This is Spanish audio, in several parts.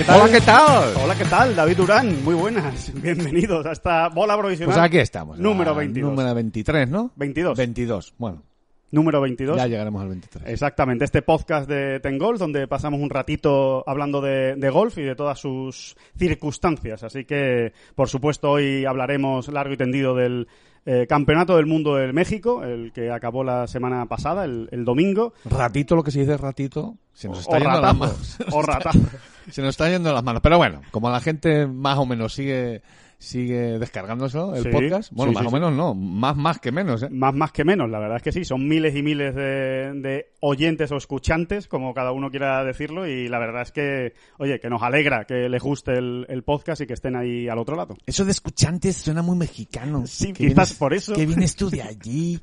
¿Qué tal? Hola, ¿qué tal? Hola, ¿qué tal? David Durán, muy buenas. Bienvenidos a esta bola provisional. Pues aquí estamos. Número la 22. Número 23, ¿no? 22. 22. Bueno, Número 22. ya llegaremos al 23. Exactamente, este podcast de Ten Golf, donde pasamos un ratito hablando de, de golf y de todas sus circunstancias. Así que, por supuesto, hoy hablaremos largo y tendido del eh, Campeonato del Mundo del México, el que acabó la semana pasada, el, el domingo. Ratito, lo que se dice ratito, se nos está O yendo las manos. o ratazo. Se nos está yendo las manos. Pero bueno, como la gente más o menos sigue sigue descargándose el Sí, podcast, bueno, sí, más sí, o menos no, más más que menos, ¿eh? Más más que menos, la verdad es que sí, son miles y miles de, de oyentes o escuchantes, como cada uno quiera decirlo, y la verdad es que, oye, que nos alegra que les guste el, el podcast y que estén ahí al otro lado. Eso de escuchantes suena muy mexicano. Sí, Que quizás vienes- por eso. Que vienes tú de allí.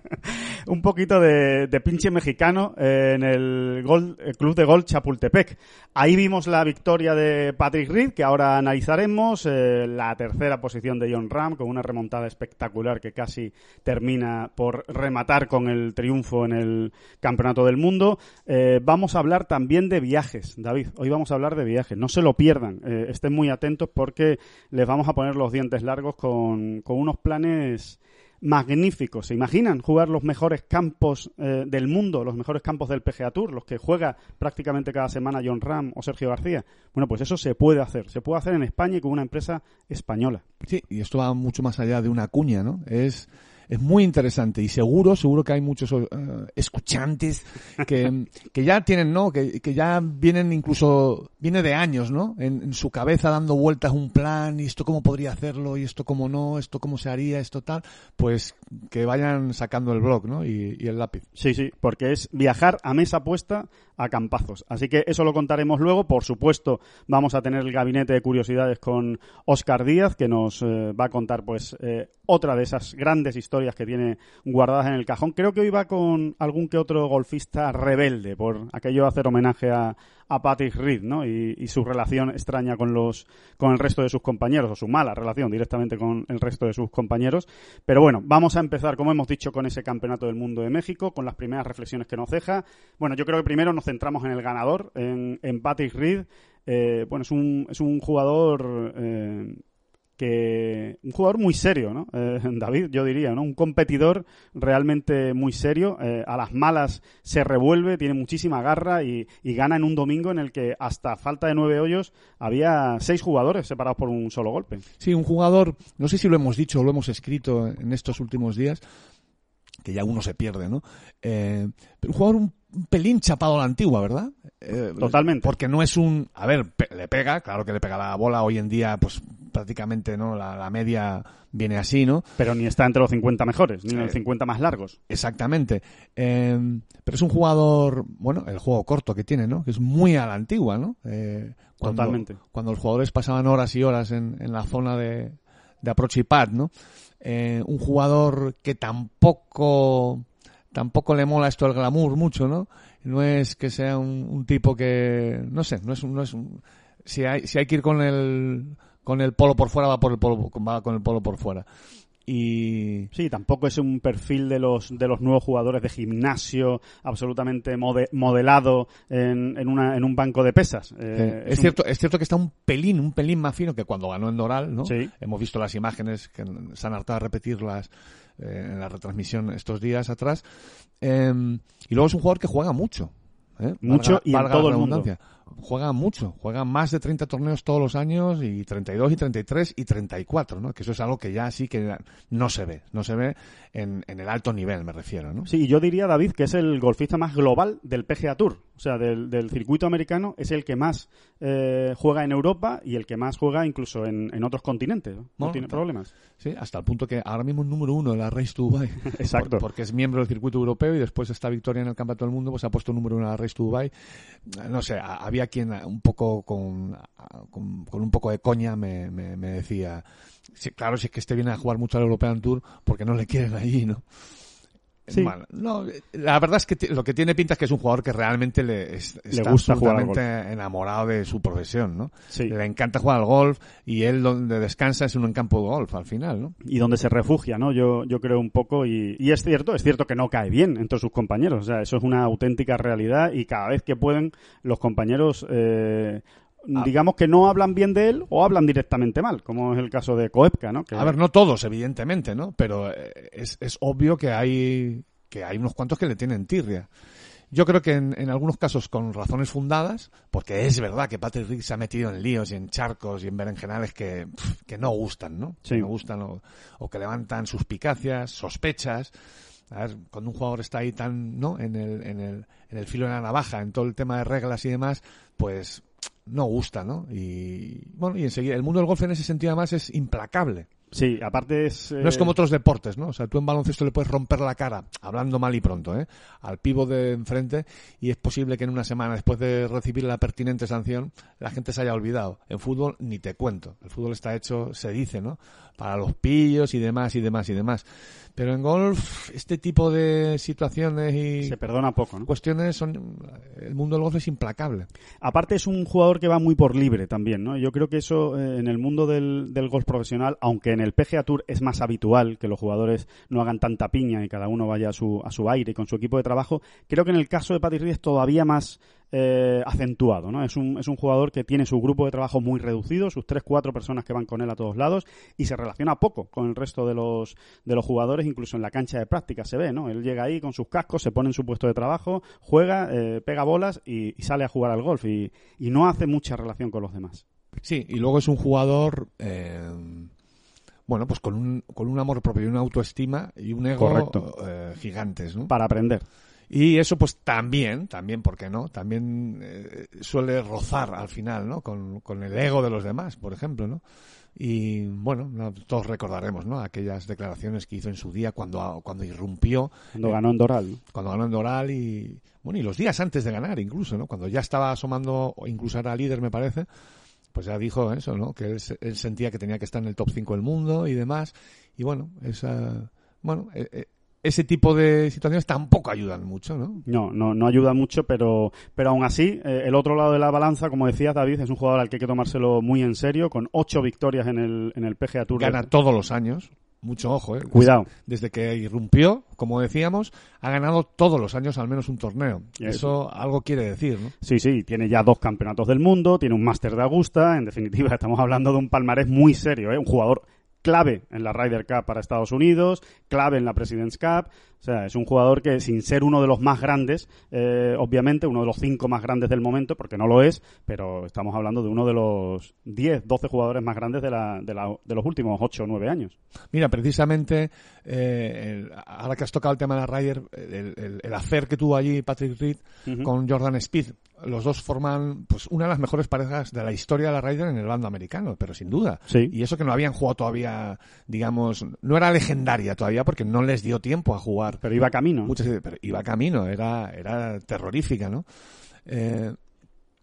Un poquito de, de pinche mexicano eh, en el, gol, el Club de Golf Chapultepec. Ahí vimos la victoria de Patrick Reed, que ahora analizaremos, eh, la tercera posición de John Ram, con una remontada espectacular que casi termina por rematar con el triunfo en el Campeonato del Mundo. Eh, vamos a hablar también de viajes, David. Hoy vamos a hablar de viajes. No se lo pierdan. Eh, estén muy atentos porque les vamos a poner los dientes largos con, con unos planes magníficos. ¿Se imaginan jugar los mejores campos eh, del mundo, los mejores campos del PGA Tour, los que juega prácticamente cada semana John Ram o Sergio García? Bueno, pues eso se puede hacer. Se puede hacer en España y con una empresa española. Sí, y esto va mucho más allá de una cuña, ¿no? Es, es muy interesante y seguro, seguro que hay muchos eh, escuchantes que, que ya tienen, ¿no? Que, que ya vienen incluso, viene de años, ¿no? En, en su cabeza dando vueltas un plan y esto cómo podría hacerlo y esto cómo no, esto cómo se haría, esto tal. Pues que vayan sacando el blog, ¿no? Y, y el lápiz. Sí, sí, porque es viajar a mesa puesta a campazos. Así que eso lo contaremos luego. Por supuesto, vamos a tener el gabinete de curiosidades con Oscar Díaz, que nos eh, va a contar, pues, eh, otra de esas grandes historias que tiene guardadas en el cajón. Creo que hoy va con algún que otro golfista rebelde, por aquello de hacer homenaje a, a Patrick Reed, ¿no? Y, y su relación extraña con los, con el resto de sus compañeros, o su mala relación directamente con el resto de sus compañeros. Pero bueno, vamos a empezar, como hemos dicho, con ese Campeonato del Mundo de México, con las primeras reflexiones que nos deja. Bueno, yo creo que primero nos centramos en el ganador, en, en Patrick Reed. Eh, bueno, es un, es un jugador eh, que un jugador muy serio, ¿no? Eh, David, yo diría, ¿no? Un competidor realmente muy serio. eh, a las malas se revuelve, tiene muchísima garra y, y gana en un domingo en el que hasta falta de nueve hoyos había seis jugadores separados por un solo golpe. Sí, un jugador, no sé si lo hemos dicho o lo hemos escrito en estos últimos días, que ya uno se pierde, ¿no? Eh, pero un jugador un un pelín chapado a la antigua, ¿verdad? Eh, Totalmente. Porque no es un... A ver, pe- le pega, claro que le pega la bola hoy en día, pues prácticamente, ¿no? La, la media viene así, ¿no? Pero ni está entre los 50 mejores, ni en los Sí. 50 más largos. Exactamente. Eh, pero es un jugador, bueno, el juego corto que tiene, ¿no? Que es muy a la antigua, ¿no? Eh, cuando, Totalmente. Cuando los jugadores pasaban horas y horas en, en la zona de, de approach y pad, ¿no? Eh, un jugador que tampoco, tampoco le mola esto del glamour mucho, ¿no? No es que sea un, un tipo que, no sé, no es un, no es un, si hay, si hay que ir con el, con el polo por fuera, va por el polo, va con el polo por fuera. Y, Sí, tampoco es un perfil de los, de los nuevos jugadores de gimnasio absolutamente mode- modelado en, en, una, en un banco de pesas. Eh, Eh, es, cierto, es cierto que está un pelín, un pelín más fino que cuando ganó en Doral, ¿no? Sí. Hemos visto las imágenes que se han hartado a repetirlas eh, en la retransmisión estos días atrás. Eh, y luego es un jugador que juega mucho. Mucho y en todo el mundo. Juega mucho, juega más de 30 torneos todos los años y 32 y 33 y 34, ¿no? Que eso es algo que ya sí que no se ve, no se ve en, en el alto nivel, me refiero, ¿no? Sí, yo diría, David, que es el golfista más global del PGA Tour, o sea, del, del circuito americano, es el que más eh, juega en Europa y el que más juega incluso en, en otros continentes, ¿no? Tiene problemas. Sí, hasta el punto que ahora mismo es número uno en la Race to Dubai. Exacto. Por- porque es miembro del circuito europeo y después de esta victoria en el Campeonato del Mundo, pues ha puesto número uno en la Race to Dubai. No sé, a- había quien un poco con, con, con un poco de coña me, me, me decía, sí, claro, si es que este viene a jugar mucho al European Tour, porque no le quieren allí, ¿no? Sí. No, la verdad es que lo que tiene pinta es que es un jugador que realmente le, es- Le está gusta jugar al absolutamente enamorado de su profesión, ¿no? Sí. Le encanta jugar al golf y él donde descansa es en un campo de golf al final, ¿no? y donde se refugia, ¿no? Yo, yo creo un poco, y, y es cierto, es cierto que no cae bien entre sus compañeros, o sea, eso es una auténtica realidad y cada vez que pueden los compañeros, eh, Ah. digamos que no hablan bien de él o hablan directamente mal, como es el caso de Koepka, ¿no? Que- A ver, no todos, evidentemente, ¿no? Pero eh, es, es obvio que hay, que hay unos cuantos que le tienen tirria. Yo creo que en, en algunos casos con razones fundadas, porque es verdad que Patrick Reed se ha metido en líos y en charcos y en berenjenales que, que no gustan, ¿no? Sí. Que no gustan o, o que levantan suspicacias, sospechas. A ver, cuando un jugador está ahí tan, ¿no? En el, en el, en el filo de la navaja, en todo el tema de reglas y demás, pues no gusta, ¿no? Y bueno, y enseguida, el mundo del golf en ese sentido además es implacable. Sí, aparte es... No es eh, como otros deportes, ¿no? O sea, tú en baloncesto le puedes romper la cara, hablando mal y pronto, ¿eh? Al pivo de enfrente y es posible que en una semana, después de recibir la pertinente sanción, la gente se haya olvidado. En fútbol ni te cuento. El fútbol está hecho, se dice, ¿no? Para los pillos y demás y demás y demás. Pero en golf, este tipo de situaciones y Se perdona poco, ¿no? cuestiones son... El mundo del golf es implacable. Aparte es un jugador que va muy por libre también, ¿no? Yo creo que eso eh, en el mundo del, del golf profesional, aunque en el PGA Tour es más habitual que los jugadores no hagan tanta piña y cada uno vaya a su, a su aire y con su equipo de trabajo, creo que en el caso de Patrick Reed es todavía más eh, acentuado, ¿no? Es un, es un jugador que tiene su grupo de trabajo muy reducido, sus tres, cuatro personas que van con él a todos lados y se relaciona poco con el resto de los, de los jugadores, incluso en la cancha de práctica se ve, ¿no? Él llega ahí con sus cascos, se pone en su puesto de trabajo, juega, eh, pega bolas y, y sale a jugar al golf y, y no hace mucha relación con los demás. Sí, y luego es un jugador, eh, bueno, pues con un, con un amor propio y una autoestima y un ego eh, gigantes, ¿no? Para aprender. Y eso pues también, también, ¿por qué no? También eh, suele rozar al final, ¿no? Con, con el ego de los demás, por ejemplo, ¿no? Y bueno, no, todos recordaremos, ¿no? Aquellas declaraciones que hizo en su día cuando, cuando irrumpió, Cuando ganó en Doral. cuando ganó en Doral y, bueno, y los días antes de ganar incluso, ¿no? Cuando ya estaba asomando, incluso era líder, me parece, pues ya dijo eso, ¿no? Que él, él sentía que tenía que estar en el top 5 del mundo y demás. Y bueno, esa, bueno, eh, eh, ese tipo de situaciones tampoco ayudan mucho, ¿no? No, no, no ayuda mucho, pero, pero aún así, eh, el otro lado de la balanza, como decía David, es un jugador al que hay que tomárselo muy en serio, con ocho victorias en el, en el PGA Tour. Gana todos los años. Mucho ojo, ¿eh? Cuidado. Desde que irrumpió, como decíamos, ha ganado todos los años al menos un torneo. Eso algo quiere decir, ¿no? Sí, sí, tiene ya dos campeonatos del mundo, tiene un máster de Augusta, en definitiva estamos hablando de un palmarés muy serio, ¿eh? un jugador clave en la Ryder Cup para Estados Unidos, clave en la President's Cup, o sea, es un jugador que sin ser uno de los más grandes, eh, obviamente, uno de los cinco más grandes del momento, porque no lo es, pero estamos hablando de uno de los 10, 12 jugadores más grandes de, la, de, la- de los últimos 8 o 9 años. Mira, precisamente, eh, el- ahora que has tocado el tema de la Ryder, el, el, el hacer que tuvo allí Patrick Reed con Jordan Speed, los dos forman pues una de las mejores parejas de la historia de la Ryder en el bando americano, pero sin duda. Sí. Y eso que no habían jugado todavía, digamos, no era legendaria todavía porque no les dio tiempo a jugar. Pero iba camino. Muchas, pero iba camino, era, era terrorífica, ¿no? Eh,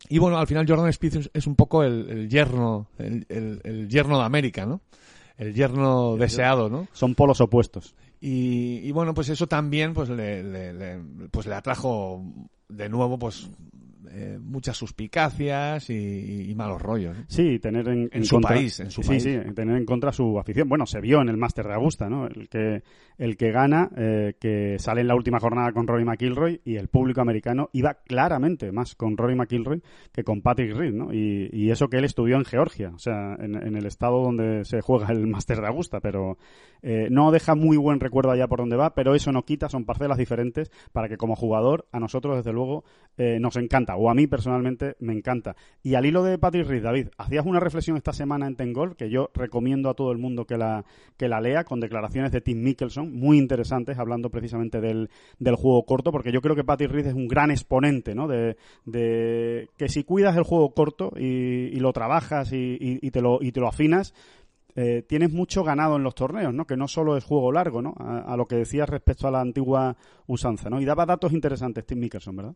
y bueno, al final Jordan es, es un poco el, el yerno, el, el- el yerno de América, ¿no? El yerno deseado, ¿no? Son polos opuestos. Y, y bueno, pues eso también pues le, le- le- pues le atrajo de nuevo pues eh, muchas suspicacias y, y malos rollos. Sí, tener en, En su contra, país, en su sí, país. sí, tener en contra su afición. Bueno, se vio en el Máster de Augusta, ¿no? El que, el que gana, eh, que sale en la última jornada con Rory McIlroy y el público americano iba claramente más con Rory McIlroy que con Patrick Reed, ¿no? Y, y eso que él estudió en Georgia, o sea, en, en el estado donde se juega el Máster de Augusta, pero eh, no deja muy buen recuerdo allá por donde va, pero eso no quita, son parcelas diferentes para que como jugador a nosotros, desde luego, eh, nos encanta, o a mí personalmente me encanta. Y al hilo de Patrick Reed, David, hacías una reflexión esta semana en Tengol que yo recomiendo a todo el mundo que la, que la lea con declaraciones de Tim Mickelson muy interesantes hablando precisamente del, del juego corto porque yo creo que Patrick Reed es un gran exponente ¿no? de, de que si cuidas el juego corto y, lo trabajas y, y- y te lo, y te lo afinas, eh, tienes mucho ganado en los torneos, ¿no? Que no solo es juego largo, ¿no? A, a lo que decías respecto a la antigua usanza, ¿no? Y daba datos interesantes Tim Mickelson, ¿verdad?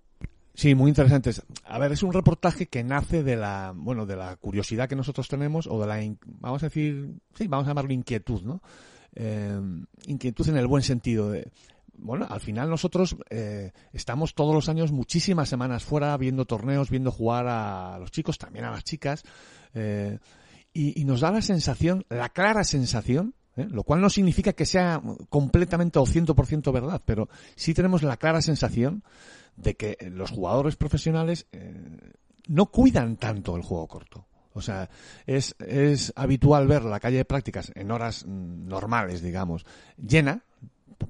Sí, muy interesantes. A ver, es un reportaje que nace de la, bueno, de la curiosidad que nosotros tenemos o de la, vamos a decir, sí, vamos a llamarlo inquietud, ¿no? Eh, inquietud en el buen sentido de, bueno, al final nosotros eh, estamos todos los años muchísimas semanas fuera viendo torneos, viendo jugar a los chicos, también a las chicas, eh, y, y nos da la sensación, la clara sensación, lo cual no significa que sea completamente o 100% verdad, pero sí tenemos la clara sensación de que los jugadores profesionales eh, no cuidan tanto el juego corto. O sea, es, es habitual ver la calle de prácticas en horas mm, normales, digamos, llena,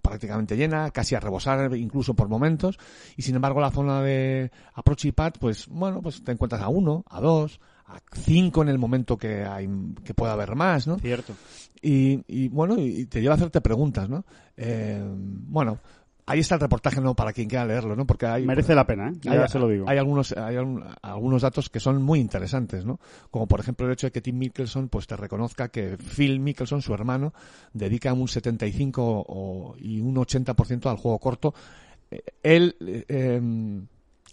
prácticamente llena, casi a rebosar incluso por momentos, y sin embargo la zona de approach y pad, pues bueno, pues te encuentras a uno, a dos, a cinco en el momento que hay, que pueda haber más, ¿no? Cierto. Y, y, bueno, y te lleva a hacerte preguntas, ¿no? Eh, bueno, ahí está el reportaje, ¿no? Para quien quiera leerlo, ¿no? Porque hay, Merece la pena, ¿eh? Ya hay, se lo digo. hay algunos, hay algunos datos que son muy interesantes, ¿no? Como por ejemplo el hecho de que Tim Mickelson, pues te reconozca que Phil Mickelson, su hermano, dedica un 75 o- y un 80% al juego corto. Eh, Él, eh, em,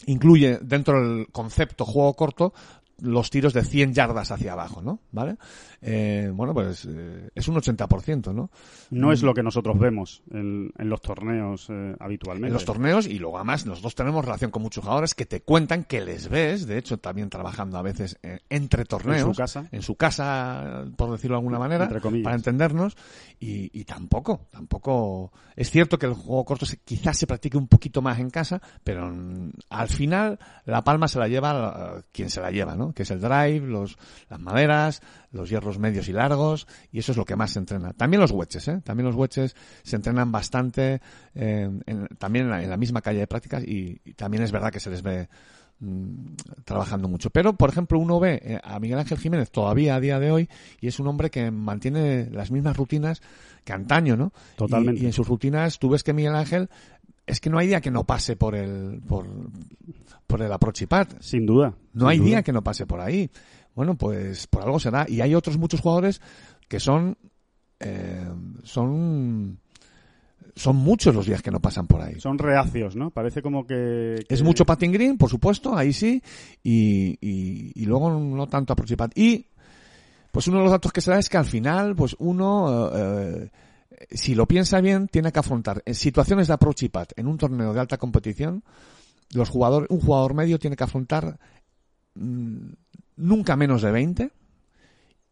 incluye dentro del concepto juego corto los tiros de 100 yardas hacia abajo, ¿no? ¿Vale? Eh, bueno, pues eh, es un 80%, ¿no? No es lo que nosotros vemos en, en los torneos eh, habitualmente. en los torneos y luego además nosotros tenemos relación con muchos jugadores que te cuentan que les ves, de hecho también trabajando a veces entre torneos, En su casa. en su casa, por decirlo de alguna manera, Entre comillas. para entendernos y, y tampoco, tampoco es cierto que el juego corto se- quizás se practique un poquito más en casa, pero mm, al final la palma se la lleva quien se la lleva, ¿no? Que es el drive, los, las maderas, los hierros medios y largos, y eso es lo que más se entrena. También los wedges, ¿eh? También los wedges se entrenan bastante, eh, en- también en la, en la misma calle de prácticas, y, y también es verdad que se les ve mm, trabajando mucho. Pero, por ejemplo, uno ve eh, a Miguel Ángel Jiménez todavía a día de hoy, y es un hombre que mantiene las mismas rutinas que antaño, ¿no? Totalmente. Y, y en sus rutinas tú ves que Miguel Ángel es que no hay día que no pase por el por, por el approach y pad. Sin duda. No sin hay duda. día que no pase por ahí. Bueno, pues por algo será. Y hay otros muchos jugadores que son eh, son son muchos los días que no pasan por ahí. Son reacios, ¿no? Parece como que... Es mucho patting green, por supuesto, ahí sí, y, y, y luego no tanto y pad. Y pues uno de los datos que se da es que al final, pues uno, eh, eh, si lo piensa bien, tiene que afrontar en situaciones de approach y pad en un torneo de alta competición, los jugadores, un jugador medio tiene que afrontar mm, nunca menos de 20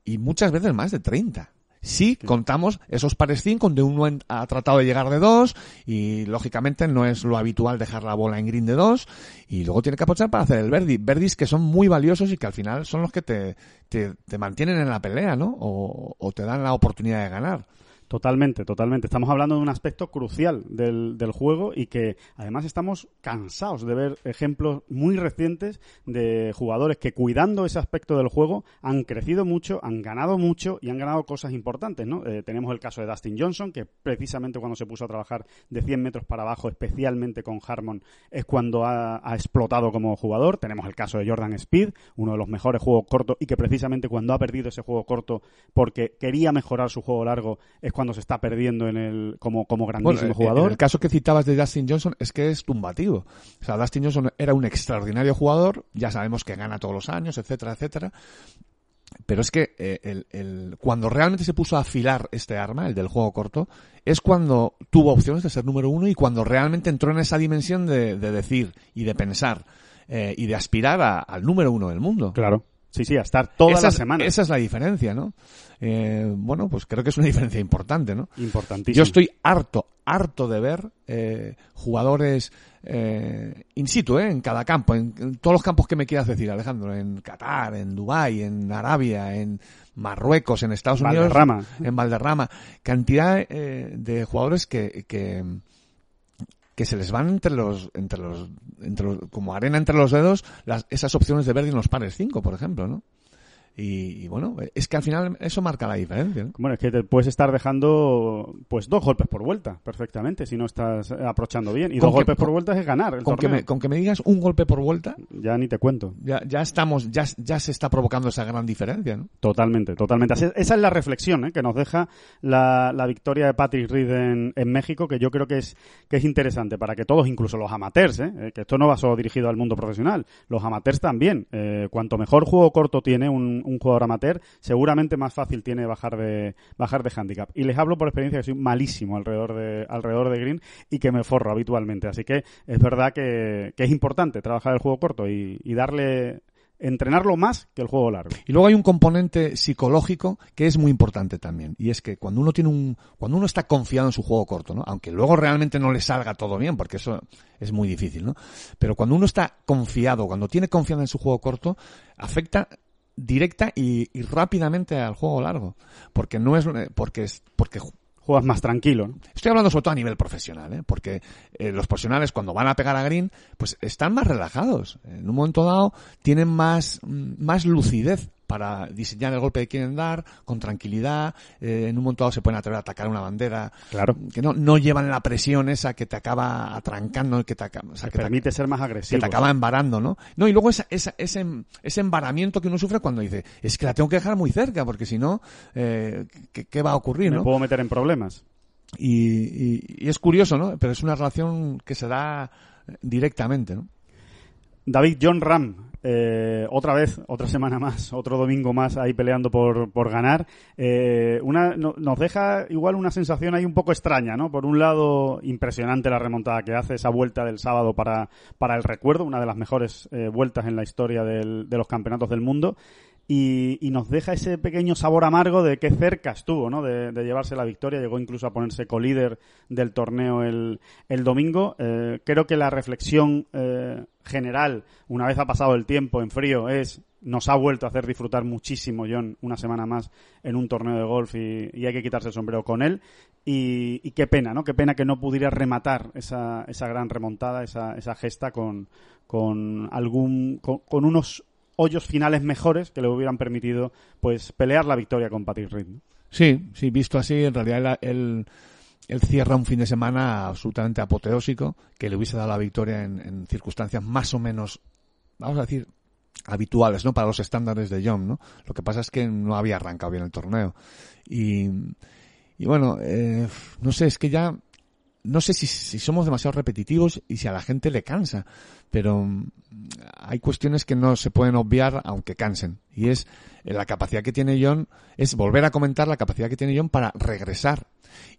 y muchas veces más de 30. Si contamos esos pares 5 donde uno ha tratado de llegar de 2 y lógicamente no es lo habitual dejar la bola en green de 2 y luego tiene que aprovechar para hacer el verdi. Verdis que son muy valiosos y que al final son los que te, te, te mantienen en la pelea, ¿no? O, o te dan la oportunidad de ganar. Totalmente, totalmente. Estamos hablando de un aspecto crucial del, del juego y que además estamos cansados de ver ejemplos muy recientes de jugadores que cuidando ese aspecto del juego han crecido mucho, han ganado mucho y han ganado cosas importantes, ¿no? Eh, tenemos el caso de Dustin Johnson, que precisamente cuando se puso a trabajar de 100 metros para abajo, especialmente con Harmon, es cuando ha, ha explotado como jugador. Tenemos el caso de Jordan Speed, uno de los mejores juegos cortos y que precisamente cuando ha perdido ese juego corto porque quería mejorar su juego largo es cuando se está perdiendo en el como, como grandísimo Bueno, en- jugador. En el caso que citabas de Dustin Johnson es que es tumbativo. O sea, Dustin Johnson era un extraordinario jugador, ya sabemos que gana todos los años, etcétera, etcétera. Pero es que eh, el, el- cuando realmente se puso a afilar este arma, el del juego corto, es cuando tuvo opciones de ser número uno y cuando realmente entró en esa dimensión de, de decir y de pensar eh, y de aspirar a- al número uno del mundo. Claro. Sí, sí, a estar todas esa, las es- semanas. esa es la diferencia, ¿no? Eh, bueno, pues creo que es una diferencia importante, ¿no? Importantísimo. Yo estoy harto, harto de ver eh, jugadores eh, in situ, ¿eh? en cada campo, en, en todos los campos que me quieras decir, Alejandro, en Qatar, en Dubái, en Arabia, en Marruecos, en Estados Unidos, Valderrama. en Valderrama, cantidad eh, de jugadores que, que que se les van entre los, entre los, entre los, como arena entre los dedos, las, esas opciones de verde en los pares 5, por ejemplo, ¿no? Y, y, bueno, es que al final eso marca la diferencia. ¿no? Bueno, es que te puedes estar dejando pues dos golpes por vuelta, perfectamente, si no estás aprochando bien. Y Con dos que- golpes por vuelta es ganar el Con que, me, con que me digas un golpe por vuelta, Ya ni te cuento. ya, ya estamos, ya, ya se está provocando esa gran diferencia, ¿no? Totalmente, totalmente. Así- Esa es la reflexión ¿eh? que nos deja la, la victoria de Patrick Reed en, en México, que yo creo que es, que es interesante para que todos, incluso los amateurs, ¿eh? Eh, que esto no va solo dirigido al mundo profesional, los amateurs también. Eh, cuanto mejor juego corto tiene un, un jugador amateur, seguramente más fácil tiene bajar de, bajar de handicap. Y les hablo por experiencia que soy malísimo alrededor de, alrededor de green y que me forro habitualmente. Así que es verdad que, que es importante trabajar el juego corto y, y darle, entrenarlo más que el juego largo. Y luego hay un componente psicológico que es muy importante también. Y es que cuando uno tiene un, cuando uno está confiado en su juego corto, ¿no? Aunque luego realmente no le salga todo bien, porque eso es muy difícil, ¿no? Pero cuando uno está confiado, cuando tiene confianza en su juego corto, afecta directa y, y rápidamente al juego largo. Porque no es, porque es, porque Juegas más tranquilo. ¿no? Estoy hablando sobre todo a nivel profesional, ¿eh? porque eh, los profesionales cuando van a pegar a green, pues están más relajados. En un momento dado tienen más, mm, más lucidez para diseñar el golpe que quieren dar, con tranquilidad. eh, en un momento dado se pueden atrever a atacar una bandera. Claro. Que no, no llevan la presión esa que te acaba atrancando, que te, acaba- o sea, Te que te- permite ser más que agresivo. te acaba embarando, ¿no? No, y luego esa, esa- ese, ese embaramiento que uno sufre cuando dice, es que la tengo que dejar muy cerca, porque si no, eh, ¿qué, qué va a ocurrir, Me no? puedo meter en problemas. Y, y- y es curioso, ¿no? Pero es una relación que se da directamente, ¿no? David John Ram, eh, otra vez, otra semana más, otro domingo más ahí peleando por, por ganar. Eh, una, no- nos deja igual una sensación ahí un poco extraña, ¿no? Por un lado, impresionante la remontada que hace, esa vuelta del sábado para, para el recuerdo, una de las mejores eh, vueltas en la historia del- de los campeonatos del mundo. Y, y nos deja ese pequeño sabor amargo de qué cerca estuvo, ¿no? De, de llevarse la victoria. Llegó incluso a ponerse colíder del torneo el, el domingo. Eh, creo que la reflexión eh, general, una vez ha pasado el tiempo en frío, es nos ha vuelto a hacer disfrutar muchísimo John una semana más en un torneo de golf y, hay que quitarse el sombrero con él. Y, y qué pena, ¿no? Qué pena que no pudiera rematar esa, esa gran remontada, esa, esa gesta con, con algún, con, con unos hoyos finales mejores que le hubieran permitido pues pelear la victoria con Patrick Reed. ¿no? Sí, sí, visto así, en realidad él, él- él cierra un fin de semana absolutamente apoteósico que le hubiese dado la victoria en, en circunstancias más o menos, vamos a decir, habituales, ¿no? Para los estándares de John, ¿no? Lo que pasa es que no había arrancado bien el torneo. Y, y bueno, eh, no sé, es que ya, no sé si, somos demasiado repetitivos y si a la gente le cansa, pero mm, hay cuestiones que no se pueden obviar aunque cansen. Y es eh, la capacidad que tiene John, es volver a comentar la capacidad que tiene John para regresar.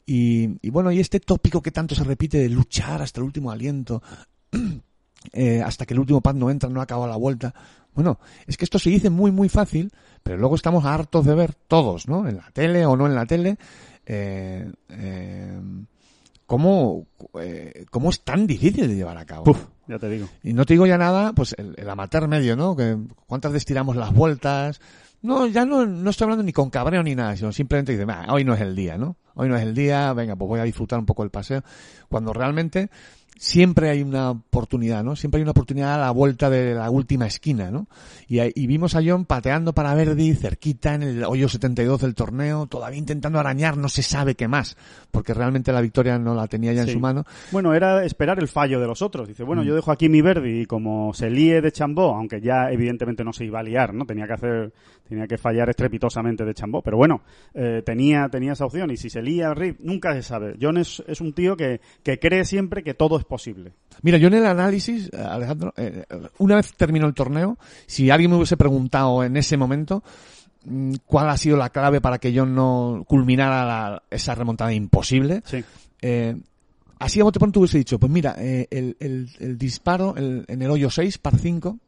Y, y bueno, y este tópico que tanto se repite de luchar hasta el último aliento, eh, hasta que el último pad no entra, no ha acabado la vuelta. Bueno, es que esto se dice muy, muy fácil, pero luego estamos hartos de ver todos, ¿no? En la tele o no en la tele, eh, eh, cómo, eh, cómo es tan difícil de llevar a cabo. Puf, ya te digo. Y no te digo ya nada, pues el, el amateur medio, ¿no? Que cuántas veces tiramos las vueltas. No, ya no, no estoy hablando ni con cabreo ni nada, sino simplemente dice, "Bah, hoy no es el día, ¿no? Hoy no es el día, venga, pues voy a disfrutar un poco el paseo. Cuando realmente siempre hay una oportunidad, ¿no? Siempre hay una oportunidad a la vuelta de la última esquina, ¿no? Y, ahí- y vimos a John pateando para Verdi, cerquita, en el hoyo 72 del torneo, todavía intentando arañar, no se sabe qué más, porque realmente la victoria no la tenía ya en su mano. Bueno, era esperar el fallo de los otros. Dice, Mm. bueno, yo dejo aquí mi Verdi y como se líe de Chambó, aunque ya evidentemente no se iba a liar, ¿no? Tenía que hacer, tenía que fallar estrepitosamente de Chambó. Pero bueno, eh, tenía, tenía esa opción y si se lía Reed, nunca se sabe. John es, es un tío que, que cree siempre que todo es posible. Mira, yo en el análisis, eh, Alejandro, eh, una vez terminó el torneo, si alguien me hubiese preguntado en ese momento mm, cuál ha sido la clave para que yo no culminara la- esa remontada imposible, Sí. eh, así a bote pronto hubiese dicho, pues mira, eh, el, el- el disparo el- en el hoyo 6, par 5,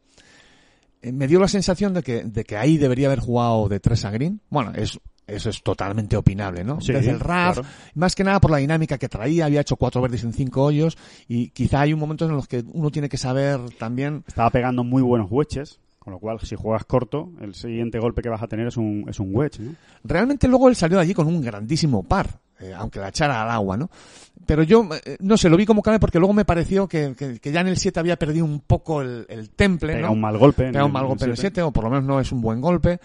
eh, me dio la sensación de que, de que ahí debería haber jugado de 3 a green. Bueno, es, eso es totalmente opinable, ¿no? Sí, Desde el RAF, claro. más que nada por la dinámica que traía, había hecho cuatro verdes en cinco hoyos y quizá hay un momento en los que uno tiene que saber también Estaba pegando muy buenos wedges, con lo cual si juegas corto, el siguiente golpe que vas a tener es un, es un wedge, ¿no? Realmente luego él salió de allí con un grandísimo par. Eh, aunque la echara al agua, ¿no? Pero yo, eh, no sé, lo vi como clave porque luego me pareció que, que, que ya en el 7 había perdido un poco el, el temple, Pega ¿no? un mal golpe. Pega un mal golpe en el siete. 7, o por lo menos no es un buen golpe,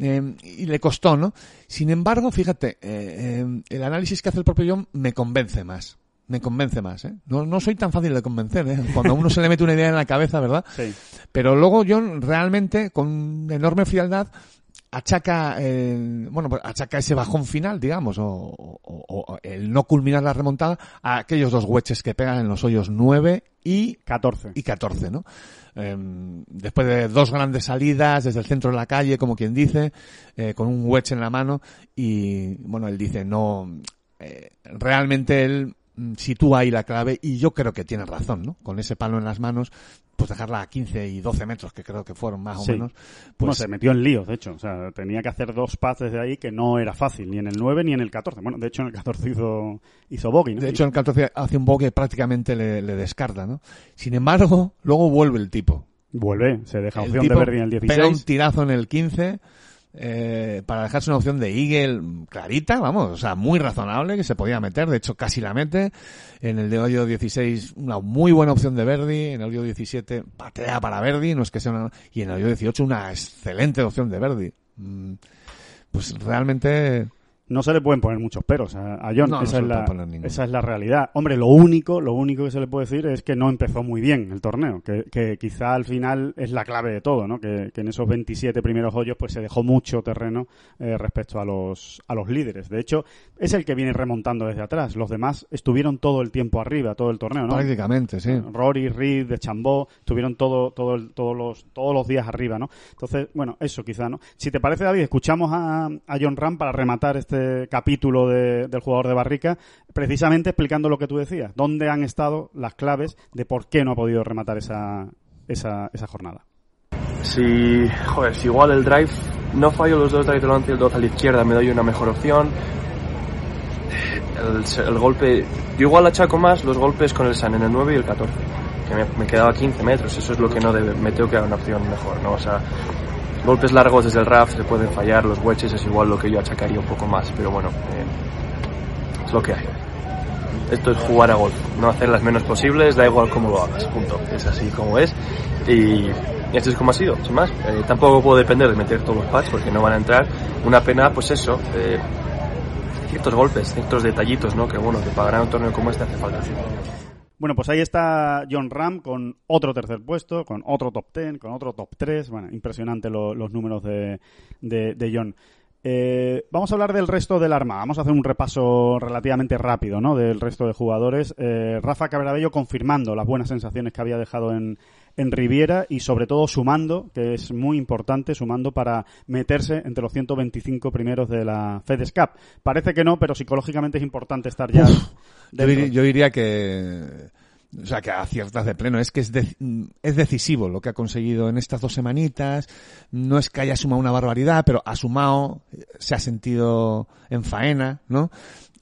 eh, y le costó, ¿no? Sin embargo, fíjate, el análisis que hace el propio John me convence más. Me convence más, ¿eh? No, no soy tan fácil de convencer, ¿eh? Cuando a uno se le mete una idea en la cabeza, ¿verdad? Sí. Pero luego John realmente, con enorme frialdad, achaca, eh, bueno, pues achaca ese bajón final, digamos, o, o- o el no culminar la remontada a aquellos dos hueches que pegan en los hoyos 9 y 14. y 14, ¿no? Em, después de dos grandes salidas desde el centro de la calle, como quien dice, eh, con un wedge en la mano y, bueno, él dice, no, eh, realmente él sitúa ahí la clave y yo creo que tiene razón, ¿no? Con ese palo en las manos, pues dejarla a 15 y 12 metros, que creo que fueron más Sí. o menos, Bueno, pues se metió en líos, de hecho. O sea, tenía que hacer dos pads desde ahí que no era fácil, ni en el 9 ni en el 14. Bueno, de hecho en el 14 hizo, hizo bogey, ¿no? De hecho, en el 14 hace un bogue que prácticamente le, le descarta, ¿no? Sin embargo, luego vuelve el tipo. Vuelve, se deja opción de Verdi en el Pega un 16. tirazo en el 15 eh, para dejarse una opción de Eagle clarita, vamos, o sea, muy razonable que se podía meter, de hecho casi la mete. En el de hoyo 16 una muy buena opción de Verdi, en el hoyo 17 patea para Verdi, no es que sea una... Y en el hoyo 18 una excelente opción de Verdi. Mm, Pues realmente No se le pueden poner muchos peros a, a John. No, no esa, se es la, esa es la realidad. Hombre, lo único, lo único que se le puede decir es que no empezó muy bien el torneo. Que, que quizá al final es la clave de todo, ¿no? Que, que en esos 27 primeros hoyos pues se dejó mucho terreno eh, respecto a los, a los líderes. De hecho, es el que viene remontando desde atrás. Los demás estuvieron todo el tiempo arriba, todo el torneo, ¿no? prácticamente, sí. Rory, Reed, de Chambó, estuvieron todo, todo el- todos, los, todos los días arriba, ¿no? Entonces, bueno, eso quizá, ¿no? Si te parece, David, escuchamos a, a John Ram para rematar este capítulo de- del jugador de Barrica, precisamente explicando lo que tú decías, dónde han estado las claves de por qué no ha podido rematar esa, esa, esa jornada. Si, joder, si igual el drive no fallo los dos drive delante y el 12 a la izquierda, me doy una mejor opción. El, el golpe, yo igual achaco más los golpes con el San en el 9 y el 14, que me, me quedaba 15 metros, eso es lo que no debe, me tengo que dar una opción mejor, ¿no? O sea, golpes largos desde el RAF se pueden fallar, los wedges es igual lo que yo achacaría un poco más, pero bueno, eh, es lo que hay. Esto es jugar a golf, no hacer las menos posibles, da igual cómo lo hagas, punto. Es así como es. Y esto es como ha sido, sin más. Eh, tampoco puedo depender de meter todos los pads porque no van a entrar. Una pena, pues eso, eh, ciertos golpes, ciertos detallitos, ¿no? Que bueno, que ganar un torneo como este hace falta. Bueno, pues ahí está John Ram con otro tercer puesto, con otro top 10, con otro top 3. Bueno, impresionante lo- los números de, de, de John. Eh, vamos a hablar del resto del arma. Vamos a hacer un repaso relativamente rápido ¿no? del resto de jugadores. Eh, Rafa Cabrabello confirmando las buenas sensaciones que había dejado en, en Riviera y sobre todo sumando, que es muy importante, sumando para meterse entre los 125 primeros de la FedEx Cup. Parece que no, pero psicológicamente es importante estar ya. Yo, dentro. diría, yo diría que, o sea, que aciertas de pleno. Es que es, de- es decisivo lo que ha conseguido en estas dos semanitas. No es que haya sumado una barbaridad, pero ha sumado, se ha sentido en faena, ¿no?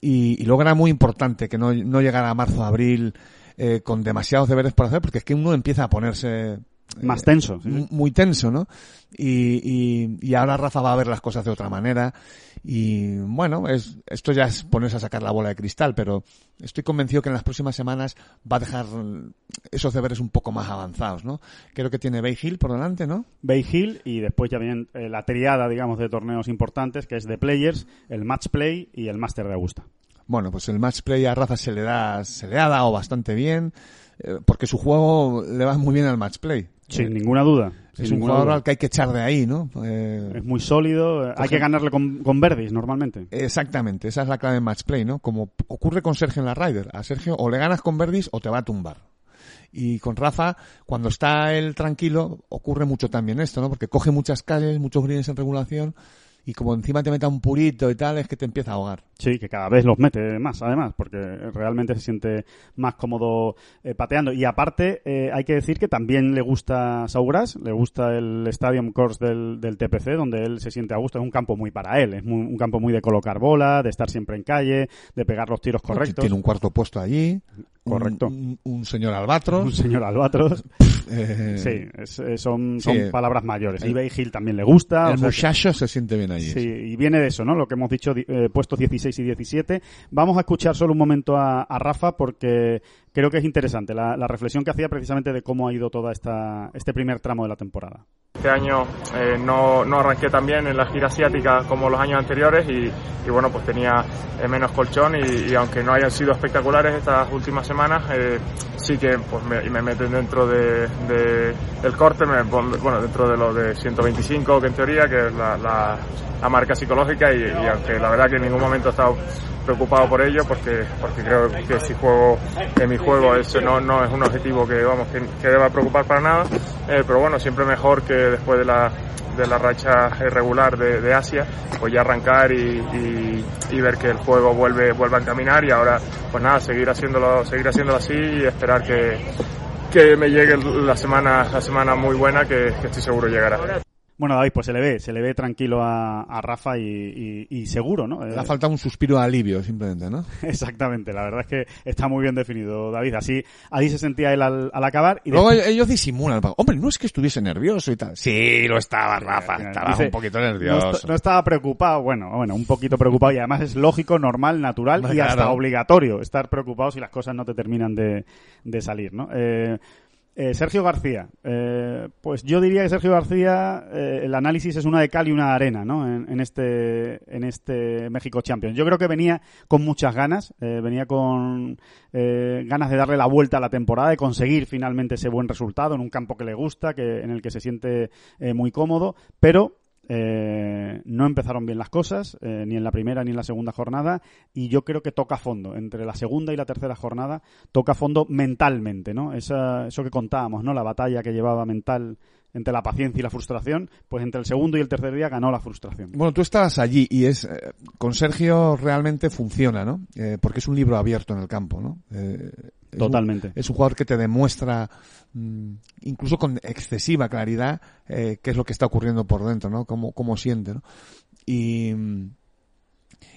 Y, y luego era muy importante que no, no llegara a marzo, abril, eh, con demasiados deberes por hacer, porque es que uno empieza a ponerse Más eh, tenso. sí. mu- muy tenso, ¿no? Y, y, y ahora Rafa va a ver las cosas de otra manera. Y bueno, es, esto ya es ponerse a sacar la bola de cristal, pero estoy convencido que en las próximas semanas va a dejar esos deberes un poco más avanzados, ¿no? Creo que tiene Bay Hill por delante, ¿no? Bay Hill y después ya vienen eh, la triada, digamos, de torneos importantes, que es The Players, el Match Play y el Master de Augusta. Bueno, pues el match play a Rafa se le da, se le ha dado bastante bien, eh, porque su juego le va muy bien al match play. Sin Eh, ninguna duda. es un jugador duda. al que hay que echar de ahí, ¿no? Eh, Es muy sólido. eh, Hay que ganarle con, con verdis normalmente. Exactamente, esa es la clave en match play, ¿no? Como ocurre con Sergio en la Ryder. A Sergio o le ganas con verdis o te va a tumbar. Y con Rafa, cuando está él tranquilo, ocurre mucho también esto, ¿no? Porque coge muchas calles, muchos greens en regulación y como encima te meta un purito y tal, es que te empieza a ahogar. Sí, que cada vez los mete más, además, porque realmente se siente más cómodo eh, pateando. Y aparte, eh, hay que decir que también le gusta Saugras, le gusta el Stadium Course del, del TPC, donde él se siente a gusto. Es un campo muy para él, es muy- un campo muy de colocar bola, de estar siempre en calle, de pegar los tiros correctos. Tiene un cuarto puesto allí. Correcto. Un, un señor albatros. Un señor albatros. eh, Sí, es- son, son Sí. palabras mayores. El- Y Bay Hill también le gusta. El o sea que- muchacho se siente bien allí. Sí, y viene de eso, ¿no? Lo que hemos dicho, di- eh, puestos 16 y 17. Vamos a escuchar solo un momento a, a Rafa porque creo que es interesante la, la reflexión que hacía precisamente de cómo ha ido toda esta este primer tramo de la temporada. Este año eh, no, no arranqué tan bien en la gira asiática como los años anteriores y, y bueno, pues tenía eh, menos colchón y, aunque no hayan sido espectaculares estas últimas semanas, eh, sí que pues me, me meten dentro de, de- del corte, me bueno, dentro de lo de 125 que en teoría que es la, la- marca psicológica y, aunque la verdad que en ningún momento he estado preocupado por ello porque porque creo que si juego en mi juego ese no, no es un objetivo que vamos que, que deba preocupar para nada eh, pero bueno siempre mejor que después de la de la racha regular de, Asia pues ya arrancar y, y- ver que el juego vuelve vuelve a encaminar y ahora pues nada seguir haciéndolo seguir haciéndolo así y esperar que que me llegue la semana la semana muy buena que, que estoy seguro llegará Bueno, David, pues se le ve, se le ve tranquilo a, a Rafa y, y- y seguro, ¿no? Le ha faltado un suspiro de alivio, simplemente, ¿no? Exactamente, la verdad es que está muy bien definido, David. Así, así se sentía él al, al acabar. Y Luego después- ellos disimulan. Hombre, no es que estuviese nervioso y tal. Sí, lo estaba, Rafa. Estaba dice, un poquito nervioso. no estaba preocupado, bueno, bueno, un poquito preocupado y además es lógico, normal, natural y hasta obligatorio estar preocupado si las cosas no te terminan de, de salir, ¿no? Eh, eh, Sergio García, eh, pues yo diría que Sergio García, eh, el análisis es una de cal y una de arena, ¿no? En, en este, en este México Champions. Yo creo que venía con muchas ganas, eh, venía con ganas de darle la vuelta a la temporada, de conseguir finalmente ese buen resultado en un campo que le gusta, que, en el que se siente muy cómodo, pero eh, no empezaron bien las cosas, eh, ni en la primera ni en la segunda jornada, y yo creo que toca fondo. Entre la segunda y la tercera jornada toca fondo mentalmente, ¿no? Esa, eso que contábamos, ¿no? La batalla que llevaba mental entre la paciencia y la frustración, pues entre el segundo y el tercer día ganó la frustración. Bueno, tú estabas allí y es eh, con Sergio realmente funciona, ¿no? Eh, porque es un libro abierto en el campo, ¿no? Eh, es un- Totalmente. es un jugador que te demuestra, mm, incluso con excesiva claridad, qué es lo que está ocurriendo por dentro, ¿no? Cómo, cómo siente, ¿no? Y, mm,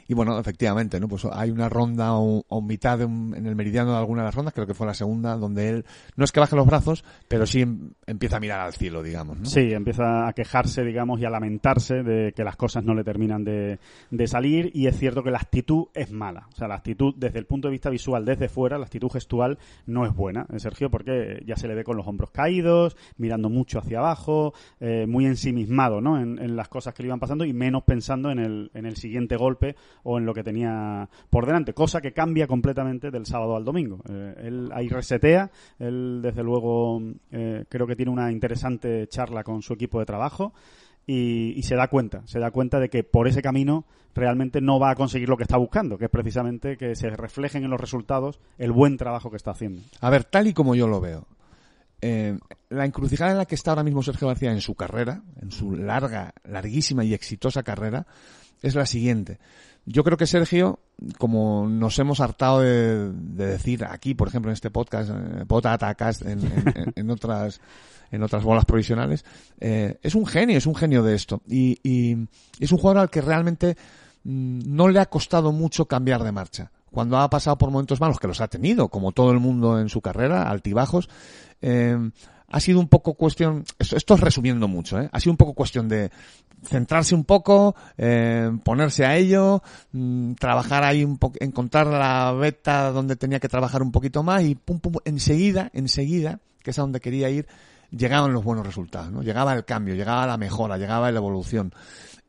y bueno, efectivamente, ¿no? Pues hay una ronda o, mitad de un- en el meridiano de alguna de las rondas, creo que fue la segunda, donde él no es que baje los brazos, pero sí em- empieza a mirar al cielo, digamos, ¿no? Sí, empieza a quejarse, digamos, y a lamentarse de que las cosas no le terminan de, de salir y es cierto que la actitud es mala. O sea, la actitud desde el punto de vista visual, desde fuera, la actitud gestual no es buena, eh, Sergio, porque ya se le ve con los hombros caídos, mirando mucho hacia abajo, eh, muy ensimismado, ¿no? En, en las cosas que le iban pasando y menos pensando en el, en el siguiente golpe o en lo que tenía por delante, cosa que cambia completamente del sábado al domingo. Eh, él ahí resetea, él desde luego eh, creo que tiene una interesante charla con su equipo de trabajo y, se da cuenta, se da cuenta de que por ese camino realmente no va a conseguir lo que está buscando, que es precisamente que se reflejen en los resultados el buen trabajo que está haciendo. A ver, tal y como yo lo veo, eh, la encrucijada en la que está ahora mismo Sergio García en su carrera, en su larga, larguísima y exitosa carrera, es la siguiente. Yo creo que Sergio, como nos hemos hartado de, de decir aquí, por ejemplo, en este podcast, eh, Potatacast, en, en, en otras en otras bolas provisionales, eh, es un genio, es un genio de esto. Y, y es un jugador al que realmente mm, no le ha costado mucho cambiar de marcha. Cuando ha pasado por momentos malos, que los ha tenido, como todo el mundo en su carrera, altibajos, eh, ha sido un poco cuestión, esto, es resumiendo mucho, ¿eh? ha sido un poco cuestión de centrarse un poco, eh, ponerse a ello, mm, trabajar ahí un poco, encontrar la beta donde tenía que trabajar un poquito más y pum, pum, enseguida, enseguida, que es a donde quería ir, llegaban los buenos resultados, ¿no? Llegaba el cambio, llegaba la mejora, llegaba la evolución.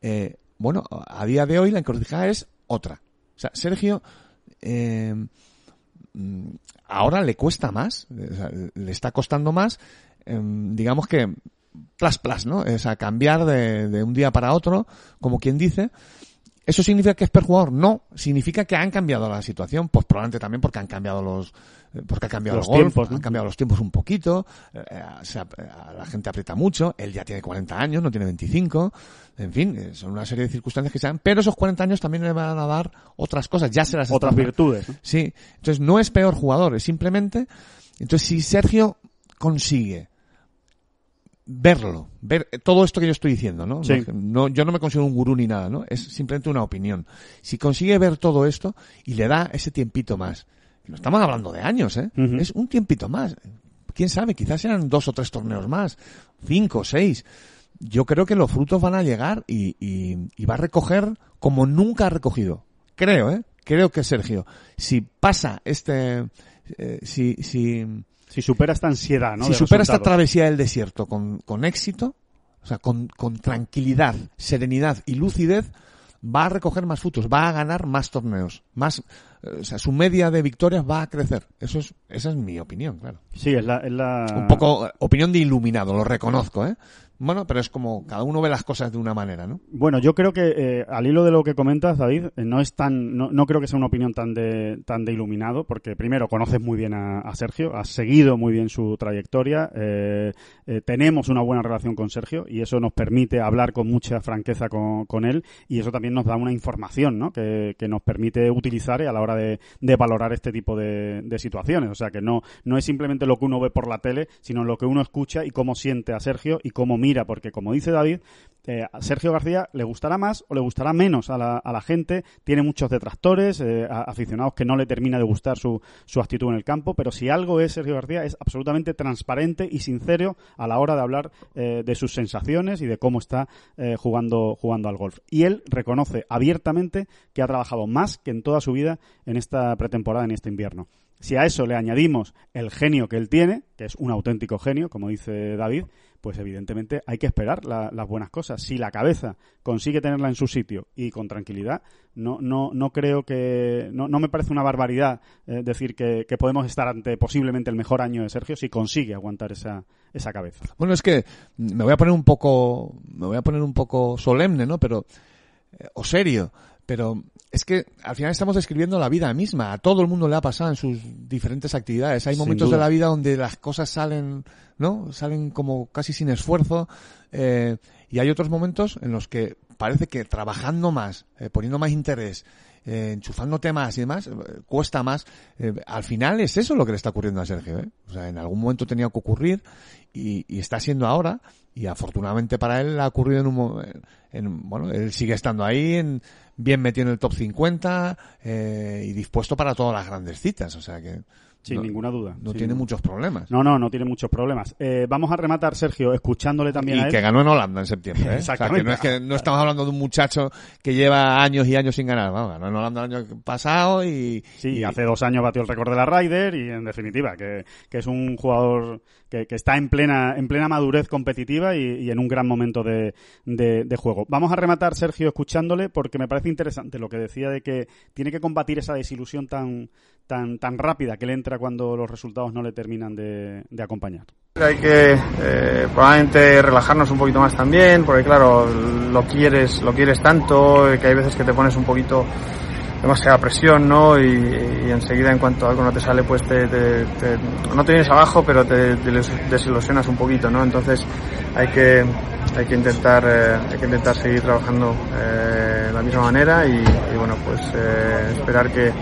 Eh, bueno, a día de hoy la encrucijada es otra. O sea, Sergio, eh, mm, ahora le cuesta más, le está costando más, digamos que plas plas, ¿no? O sea, cambiar de, de un día para otro, como quien dice. ¿Eso significa que es perjugador? No. Significa que han cambiado la situación, pues probablemente también porque han cambiado los, eh, porque ha cambiado Los el golf, tiempos, ¿no? han cambiado los tiempos un poquito, eh, eh, se la gente aprieta mucho, él ya tiene 40 años, no tiene 25, en fin, son una serie de circunstancias que se dan, pero esos 40 años también le van a dar otras cosas, ya se las Otras están- virtudes. ¿no? Sí, entonces no es peor jugador, es simplemente, entonces si Sergio consigue verlo, ver todo esto que yo estoy diciendo, ¿no? Sí. No, yo no me considero un gurú ni nada, ¿no? Es simplemente una opinión. Si consigue ver todo esto y le da ese tiempito más, no estamos hablando de años, ¿eh? Es un tiempito más. Quién sabe, quizás sean dos o tres torneos más, cinco, seis. Yo creo que los frutos van a llegar y, y, y va a recoger como nunca ha recogido. Creo, ¿eh? Creo que Sergio, si pasa este, eh, si, si, Si supera esta ansiedad, ¿no? si de supera esta travesía del desierto con, con éxito, o sea, con, con tranquilidad, serenidad y lucidez, va a recoger más frutos, va a ganar más torneos, más, eh, o sea, su media de victorias va a crecer. Eso es, esa es mi opinión, claro. Sí, es la, es la... Un poco eh, opinión de iluminado, lo reconozco, ¿eh? Bueno, pero es como cada uno ve las cosas de una manera, ¿no? Bueno, yo creo que eh, al hilo de lo que comentas, David, eh, no es tan, no, creo que sea una opinión tan de, tan de iluminado, porque primero conoces muy bien a, a Sergio, has seguido muy bien su trayectoria, eh, eh, tenemos una buena relación con Sergio y eso nos permite hablar con mucha franqueza con, con él y eso también nos da una información, ¿no? Que, que nos permite utilizar a la hora de, de valorar este tipo de, de situaciones. O sea, que no, no es simplemente lo que uno ve por la tele, sino lo que uno escucha y cómo siente a Sergio y cómo mira, porque como dice David, eh, a Sergio García le gustará más o le gustará menos a la, a la gente, tiene muchos detractores, eh, aficionados que no le termina de gustar su, su actitud en el campo, pero si algo es Sergio García es absolutamente transparente y sincero a la hora de hablar eh, de sus sensaciones y de cómo está jugando, jugando al golf. Y él reconoce abiertamente que ha trabajado más que en toda su vida en esta pretemporada, en este invierno. Si a eso le añadimos el genio que él tiene, que es un auténtico genio, como dice David, pues evidentemente hay que esperar la- las buenas cosas. Si la cabeza consigue tenerla en su sitio y con tranquilidad, no, no, no creo que, no, no me parece una barbaridad eh, decir que, que podemos estar ante posiblemente el mejor año de Sergio si consigue aguantar esa, esa cabeza. Bueno, es que me voy a poner un poco, me voy a poner un poco solemne, ¿no? Pero, eh, o serio, pero es que al final estamos describiendo la vida misma. A todo el mundo le ha pasado en sus diferentes actividades. Hay momentos de la vida donde las cosas salen, ¿no? Salen como casi sin esfuerzo. eh, y hay otros momentos en los que parece que trabajando más, eh, poniendo más interés, eh, enchufándote más y demás, eh, cuesta más. Eh, al final es eso lo que le está ocurriendo a Sergio, ¿eh? O sea, en algún momento tenía que ocurrir y, y está siendo ahora y afortunadamente para él ha ocurrido en un en, bueno, él sigue estando ahí en, bien metido en el top 50 eh, y dispuesto para todas las grandes citas, o sea que Sin no, ninguna duda. no tiene duda. muchos problemas. No, no, no tiene muchos problemas. Eh, vamos a rematar, Sergio, escuchándole también y a él. que ganó en Holanda en septiembre, ¿eh? O sea, que Exactamente. no es que no estamos hablando de un muchacho que lleva años y años sin ganar, vamos, ganó en Holanda el año pasado y, Sí, y- hace dos años batió el récord de la Ryder y en definitiva que, que es un jugador que, está en plena en plena madurez competitiva y, en un gran momento de, de- juego. Vamos a rematar, Sergio, escuchándole porque me parece interesante lo que decía de que tiene que combatir esa desilusión tan tan tan rápida que le entra cuando los resultados no le terminan de, acompañar. Hay que eh, probablemente relajarnos un poquito más también, porque claro, lo quieres, lo quieres tanto, que hay veces que te pones un poquito demasiada presión, ¿no? Y, y enseguida en cuanto algo no te sale, pues te, te- te- no te vienes abajo, pero te, te des- desilusionas un poquito, ¿no? Entonces hay que hay que intentar eh, hay que intentar seguir trabajando eh, de la misma manera y, y, bueno pues eh, esperar que,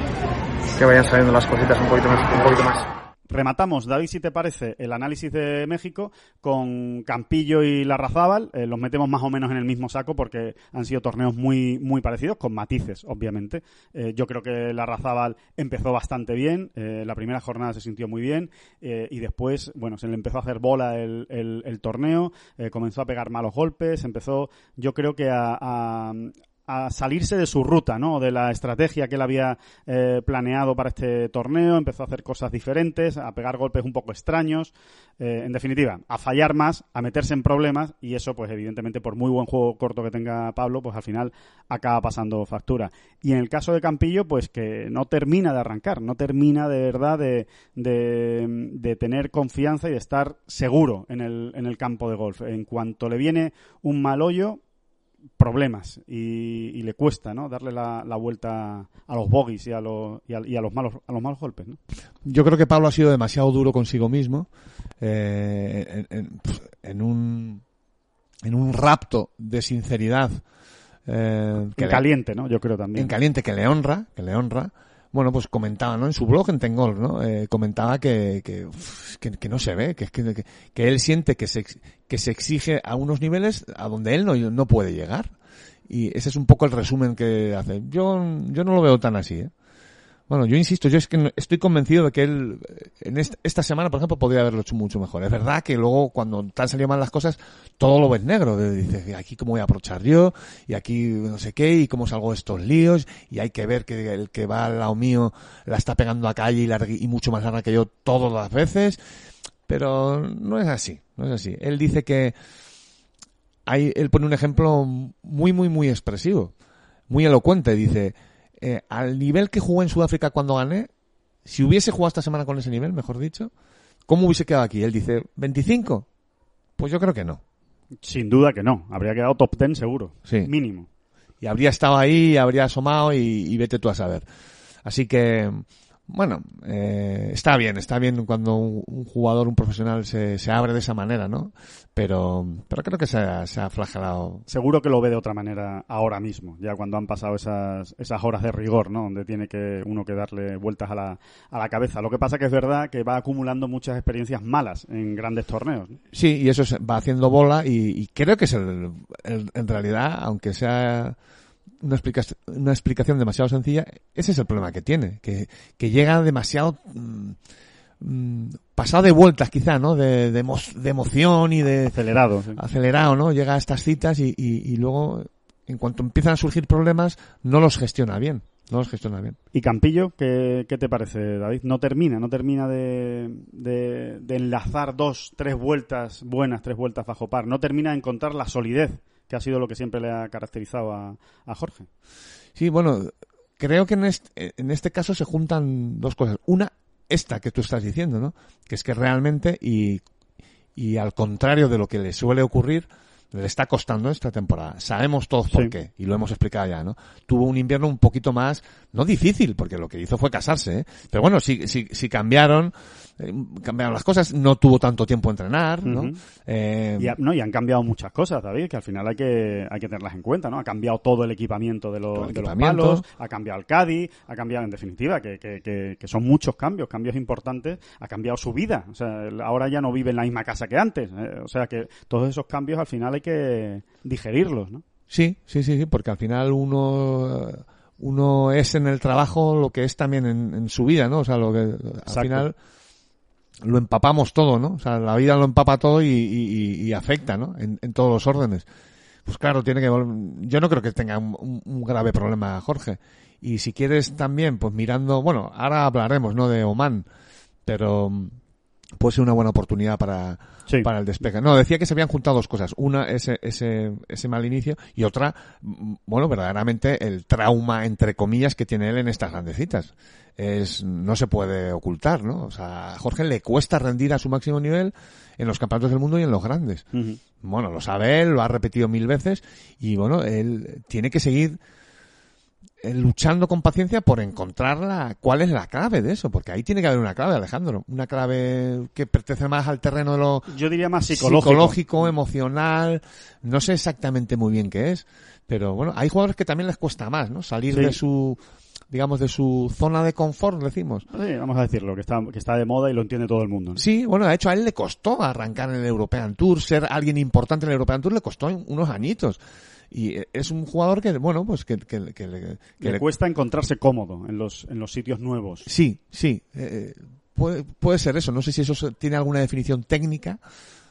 que vayan saliendo las cositas un poquito más un poquito más. Rematamos, David, si te parece, el análisis de México con Campillo y Larrazábal. Eh, los metemos más o menos en el mismo saco porque han sido torneos muy, muy parecidos, con matices, obviamente. Eh, yo creo que Larrazábal empezó bastante bien. eh, la primera jornada se sintió muy bien y después, bueno, se le empezó a hacer bola el, el- torneo, comenzó a pegar malos golpes, empezó, yo creo que a a salirse de su ruta, ¿no? De la estrategia que él había eh, planeado para este torneo, empezó a hacer cosas diferentes, a pegar golpes un poco extraños, eh, en definitiva, a fallar más, a meterse en problemas y eso, pues evidentemente, por muy buen juego corto que tenga Pablo, pues al final acaba pasando factura. Y en el caso de Campillo, pues que no termina de arrancar, no termina de verdad de, de, de tener confianza y de estar seguro en el, en el campo de golf. En cuanto le viene un mal hoyo, problemas y, y le cuesta ¿no? darle la, la vuelta a los bogies y a los, y a, y a los malos a los malos golpes ¿no? Yo creo que Pablo ha sido demasiado duro consigo mismo eh, en, en- en un en un rapto de sinceridad eh, que en le- caliente no yo creo también en caliente que le honra que le honra bueno pues comentaba no en su blog en Tengol no Eh, comentaba que que, uf, que que no se ve que, que, que él siente que se que se exige a unos niveles a donde él no no puede llegar. Y ese es un poco el resumen que hace. Yo yo no lo veo tan así ¿eh? Bueno, yo insisto, yo es que estoy convencido de que él en esta, semana, por ejemplo, podría haberlo hecho mucho mejor. Es verdad que luego cuando te han salido mal las cosas, todo lo ves negro. Dices, aquí cómo voy a aprovechar yo, y aquí no sé qué, y cómo salgo de estos líos, y hay que ver que el que va al lado mío la está pegando a calle y, largui- y mucho más larga que yo todas las veces. Pero no es así, no es así. Él dice que hay, él pone un ejemplo muy, muy, muy expresivo, muy elocuente. Dice, eh, al nivel que jugó en Sudáfrica cuando gané, si hubiese jugado esta semana con ese nivel, mejor dicho, ¿cómo hubiese quedado aquí? Él dice, ¿25? Pues yo creo que no. Sin duda que no. Habría quedado top 10 seguro. Sí. Mínimo. Y habría estado ahí, habría asomado y, y vete tú a saber. Así que, bueno, eh, está bien, está bien cuando un, un jugador, un profesional se, se abre de esa manera, ¿no? Pero, pero creo que se ha, se ha flagelado. Seguro que lo ve de otra manera ahora mismo, ya cuando han pasado esas, esas horas de rigor, ¿no? Donde tiene que uno que darle vueltas a la, a la cabeza. Lo que pasa que es verdad que va acumulando muchas experiencias malas en grandes torneos. ¿no? Sí, y eso se va haciendo bola y, y creo que es el, el- en realidad, aunque sea una, explica- una explicación demasiado sencilla, ese es el problema que tiene, que, que llega demasiado mm, mm, pasado de vueltas quizá, ¿no? De, de, emo- de emoción y de Acelerado. sí. acelerado, ¿no? Llega a estas citas y, y, y luego, en cuanto empiezan a surgir problemas, no los gestiona bien, no los gestiona bien. ¿Y Campillo? ¿qué, qué te parece, David? No termina, no termina de, de, de enlazar dos, tres vueltas buenas, tres vueltas bajo par. No termina de encontrar la solidez, que ha sido lo que siempre le ha caracterizado a, a Jorge. Sí, bueno, creo que en este, en este caso se juntan dos cosas. Una, esta que tú estás diciendo, ¿no? Que es que realmente, y, y al contrario de lo que le suele ocurrir, le está costando esta temporada. Sabemos todos por Sí. qué, y lo hemos explicado ya, ¿no? Tuvo un invierno un poquito más, no difícil, porque lo que hizo fue casarse, ¿eh? Pero bueno, sí, sí, sí cambiaron, eh, cambiaron las cosas, no tuvo tanto tiempo a entrenar, ¿no? Eh, Y, ha- no, y han cambiado muchas cosas, David, que al final hay que, hay que tenerlas en cuenta, ¿no? Ha cambiado todo el equipamiento de los, de los palos, ha cambiado el Cádiz, ha cambiado, en definitiva, que, que, que, que son muchos cambios, cambios importantes, ha cambiado su vida. O sea, ahora ya no vive en la misma casa que antes. ¿eh? O sea, que todos esos cambios al final hay que digerirlos, ¿no? Sí, sí, sí, sí, porque al final uno uno es en el trabajo lo que es también en, en su vida, ¿no? O sea, lo que al final lo empapamos todo, ¿no? O sea, la vida lo empapa todo y, y- y afecta, ¿no? En, en todos los órdenes. Pues claro, tiene que yo no creo que tenga un, un- grave problema Jorge. Y si quieres también, pues mirando, bueno, ahora hablaremos, ¿no? De Oman, pero puede ser una buena oportunidad para, Sí. para el despegue. No, decía que se habían juntado dos cosas. Una, ese, ese, ese mal inicio y otra, mm, bueno, verdaderamente el trauma, entre comillas, que tiene él en estas grandecitas. Es, no se puede ocultar, ¿no? O sea, a Jorge le cuesta rendir a su máximo nivel en los campeonatos del mundo y en los grandes. Bueno, lo sabe él, lo ha repetido mil veces y bueno, él tiene que seguir luchando con paciencia por encontrar la, cuál es la clave de eso, porque ahí tiene que haber una clave, Alejandro, una clave que pertenece más al terreno de lo Yo diría más psicológico. psicológico, emocional, no sé exactamente muy bien qué es, pero bueno, hay jugadores que también les cuesta más, ¿no? Salir Sí. de su, digamos, de su zona de confort, decimos. Sí, vamos a decirlo, que está, que está de moda y lo entiende todo el mundo. ¿no? Sí, bueno, de hecho a él le costó arrancar en el European Tour, ser alguien importante en el European Tour le costó unos añitos. Y eh, es un jugador que, bueno, pues que, que, que le- que Le le- cuesta encontrarse cómodo en los, en los sitios nuevos. Sí, sí. eh, puede, puede ser eso. No sé si eso tiene alguna definición técnica,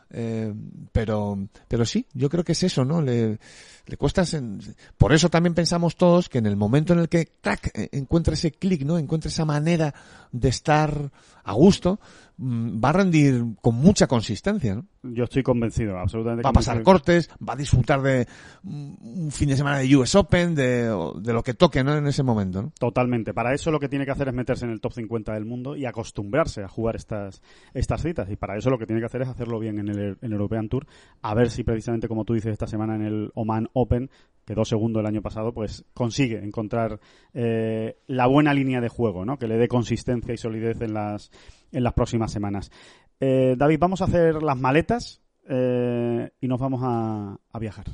eh, pero, pero sí, yo creo que es eso, ¿no? Le, le cuesta. sen- Por eso también pensamos todos que en el momento en el que eh, encuentra ese clic, ¿no? Encuentra esa manera de estar a gusto, va a rendir con mucha consistencia, ¿no? Yo estoy convencido, absolutamente Va a pasar cortes, va a disfrutar de mm, un fin de semana de US Open, de, de lo que toque, ¿no? En ese momento, ¿no? Totalmente. Para eso lo que tiene que hacer es meterse en el top 50 del mundo y acostumbrarse a jugar estas, estas citas. Y para eso lo que tiene que hacer es hacerlo bien en el, en el European Tour. A ver si precisamente, como tú dices, esta semana en el Oman Open, quedó segundo el año pasado, pues consigue encontrar eh, la buena línea de juego, ¿no? Que le dé consistencia y solidez en las, en las próximas semanas. Eh, David, vamos a hacer las maletas eh, y nos vamos a, a viajar.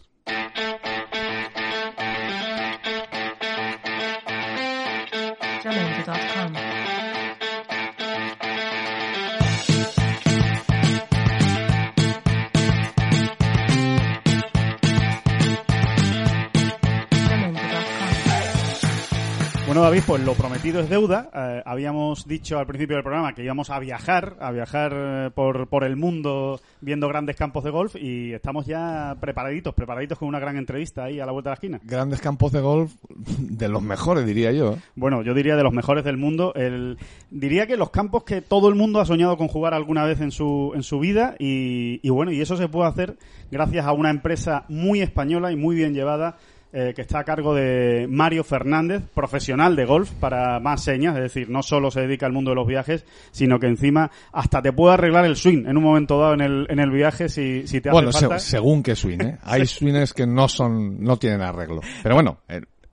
Bueno, David, pues lo prometido es deuda. Eh, habíamos dicho al principio del programa que íbamos a viajar, a viajar eh, por, por el mundo viendo grandes campos de golf y estamos ya preparaditos, preparaditos con una gran entrevista ahí a la vuelta de la esquina. Grandes campos de golf de los mejores, diría yo. ¿eh? Bueno, yo diría de los mejores del mundo. El, diría que los campos que todo el mundo ha soñado con jugar alguna vez en su, en su vida y, y bueno, y eso se puede hacer gracias a una empresa muy española y muy bien llevada eh, que está a cargo de Mario Fernández, profesional de golf, para más señas, es decir, no solo se dedica al mundo de los viajes, sino que encima hasta te puede arreglar el swing en un momento dado en el, en el viaje si, si te hace Bueno, se- falta. según qué swing, ¿eh? Hay swings que no son, no tienen arreglo. Pero bueno,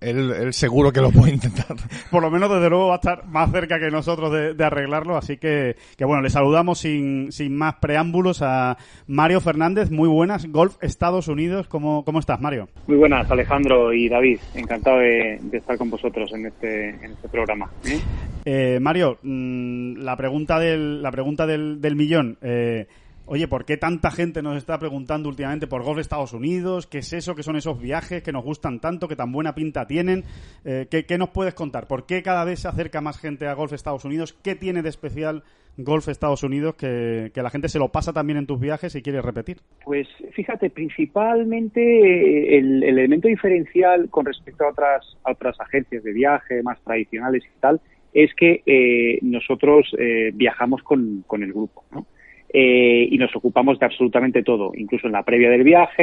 él, él- seguro que lo puede intentar. Por lo menos, desde luego, va a estar más cerca que nosotros de, de arreglarlo. Así que, que, bueno, le saludamos sin, sin más preámbulos a Mario Fernández. Muy buenas. Golf Estados Unidos. ¿Cómo, cómo estás, Mario? Muy buenas, Alejandro y David. Encantado de, de estar con vosotros en este, en este programa. ¿eh? Eh, Mario, mm, la pregunta del, la pregunta del, del millón. Eh, oye, ¿por qué tanta gente nos está preguntando últimamente por Golf Estados Unidos? ¿Qué es eso? ¿Qué son esos viajes que nos gustan tanto, que tan buena pinta tienen? Eh, ¿qué, nos puedes contar? ¿Por qué cada vez se acerca más gente a Golf Estados Unidos? ¿Qué tiene de especial Golf Estados Unidos que, la gente se lo pasa también en tus viajes y quiere repetir? Pues fíjate, principalmente eh, el, el elemento diferencial con respecto a otras, a otras agencias de viaje más tradicionales y tal es que eh, nosotros eh, viajamos con, con el grupo, ¿no? Eh, y nos ocupamos de absolutamente todo, incluso en la previa del viaje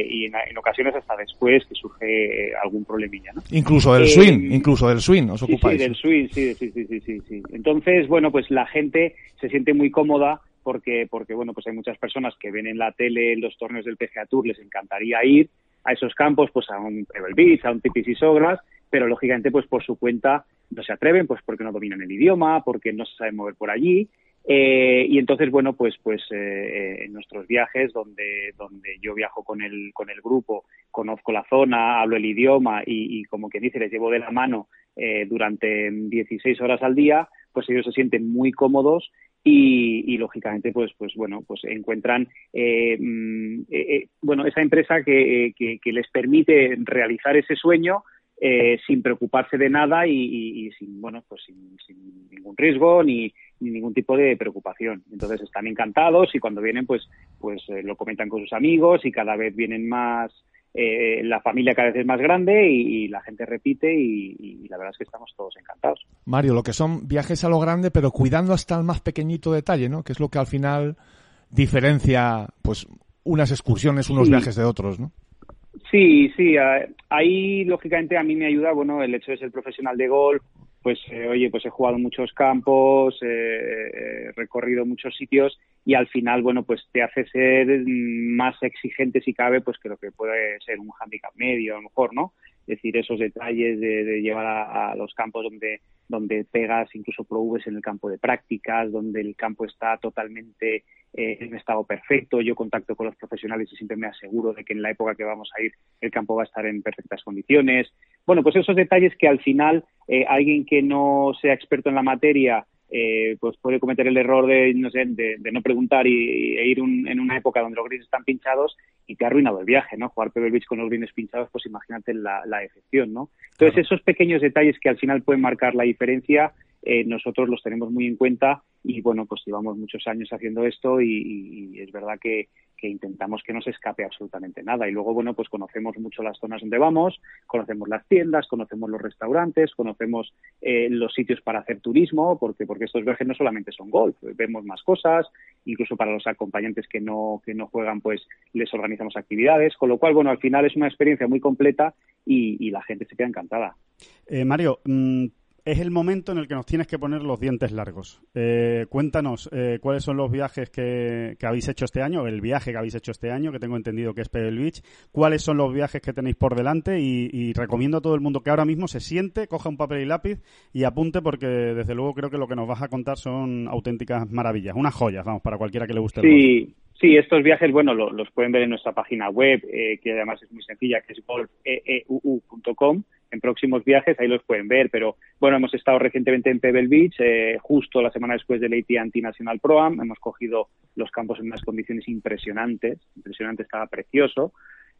eh, y en, en ocasiones hasta después que surge algún problemilla, ¿no? Incluso del Eh, swing, incluso del swing os Sí, ocupáis. sí, del swing, sí, sí, sí, sí, sí, sí. Entonces, bueno, pues la gente se siente muy cómoda porque, porque, bueno, pues hay muchas personas que ven en la tele los torneos del PGA Tour, les encantaría ir a esos campos, pues a un Pebble Beach, a un Tipis y Sogras, pero lógicamente, pues por su cuenta no se atreven, pues porque no dominan el idioma, porque no se saben mover por allí. Eh, y entonces, bueno, pues, pues eh, eh, en nuestros viajes, donde, donde yo viajo con el, con el grupo, conozco la zona, hablo el idioma y, y como que dice, les llevo de la mano eh, durante 16 horas al día, pues ellos se sienten muy cómodos y, y, lógicamente pues pues bueno pues encuentran eh, mm, eh, eh, bueno esa empresa que, que, les permite realizar ese sueño eh, sin preocuparse de nada y, sin bueno pues sin, ningún riesgo ni, ningún tipo de preocupación entonces están encantados y cuando vienen pues pues eh, lo comentan con sus amigos y cada vez vienen más eh, la familia cada vez es más grande y, y la gente repite y, y, la verdad es que estamos todos encantados. Mario, lo que son viajes a lo grande, pero cuidando hasta el más pequeñito detalle, ¿no? Que es lo que al final diferencia, pues, unas excursiones, unos Sí. viajes de otros, ¿no? Sí, sí, eh, ahí lógicamente a mí me ayuda, bueno, el hecho de ser profesional de golf, pues eh, oye, pues he jugado muchos campos, eh, he recorrido muchos sitios y al final, bueno, pues te hace ser más exigente si cabe, pues que lo que puede ser un handicap medio, a lo mejor, ¿no? Es decir, esos detalles de, de llevar a, los campos donde, donde pegas incluso pro en el campo de prácticas, donde el campo está totalmente eh, en estado perfecto. Yo contacto con los profesionales y siempre me aseguro de que en la época que vamos a ir el campo va a estar en perfectas condiciones. Bueno, pues esos detalles que al final eh, alguien que no sea experto en la materia eh, pues puede cometer el error de no sé de, de no preguntar y, e ir un, en una época donde los greens están pinchados y te ha arruinado el viaje, ¿no? Jugar Pebble Beach con los greens pinchados, pues imagínate la, la decepción, ¿no? Entonces claro. esos pequeños detalles que al final pueden marcar la diferencia, eh, nosotros los tenemos muy en cuenta y bueno, pues llevamos muchos años haciendo esto y, es verdad que, intentamos que no se escape absolutamente nada. Y luego, bueno, pues conocemos mucho las zonas donde vamos, conocemos las tiendas, conocemos los restaurantes, conocemos eh, los sitios para hacer turismo, porque, porque estos viajes no solamente son golf, vemos más cosas, incluso para los acompañantes que no, que no juegan, pues les organizamos actividades, con lo cual, bueno, al final es una experiencia muy completa y, y la gente se queda encantada. Eh, Mario, mmm es el momento en el que nos tienes que poner los dientes largos. Eh, cuéntanos eh, cuáles son los viajes que, que, habéis hecho este año, el viaje que habéis hecho este año, que tengo entendido que es Pebble Beach, cuáles son los viajes que tenéis por delante y, y, recomiendo a todo el mundo que ahora mismo se siente, coja un papel y lápiz y apunte porque desde luego creo que lo que nos vas a contar son auténticas maravillas, unas joyas, vamos, para cualquiera que le guste. Sí. El Sí, estos viajes, bueno, lo, los pueden ver en nuestra página web, eh, que además es muy sencilla, que es golfeeuu.com. En próximos viajes ahí los pueden ver, pero bueno, hemos estado recientemente en Pebble Beach, eh, justo la semana después del AT&T National Pro Am. Hemos cogido los campos en unas condiciones impresionantes, impresionante, estaba precioso.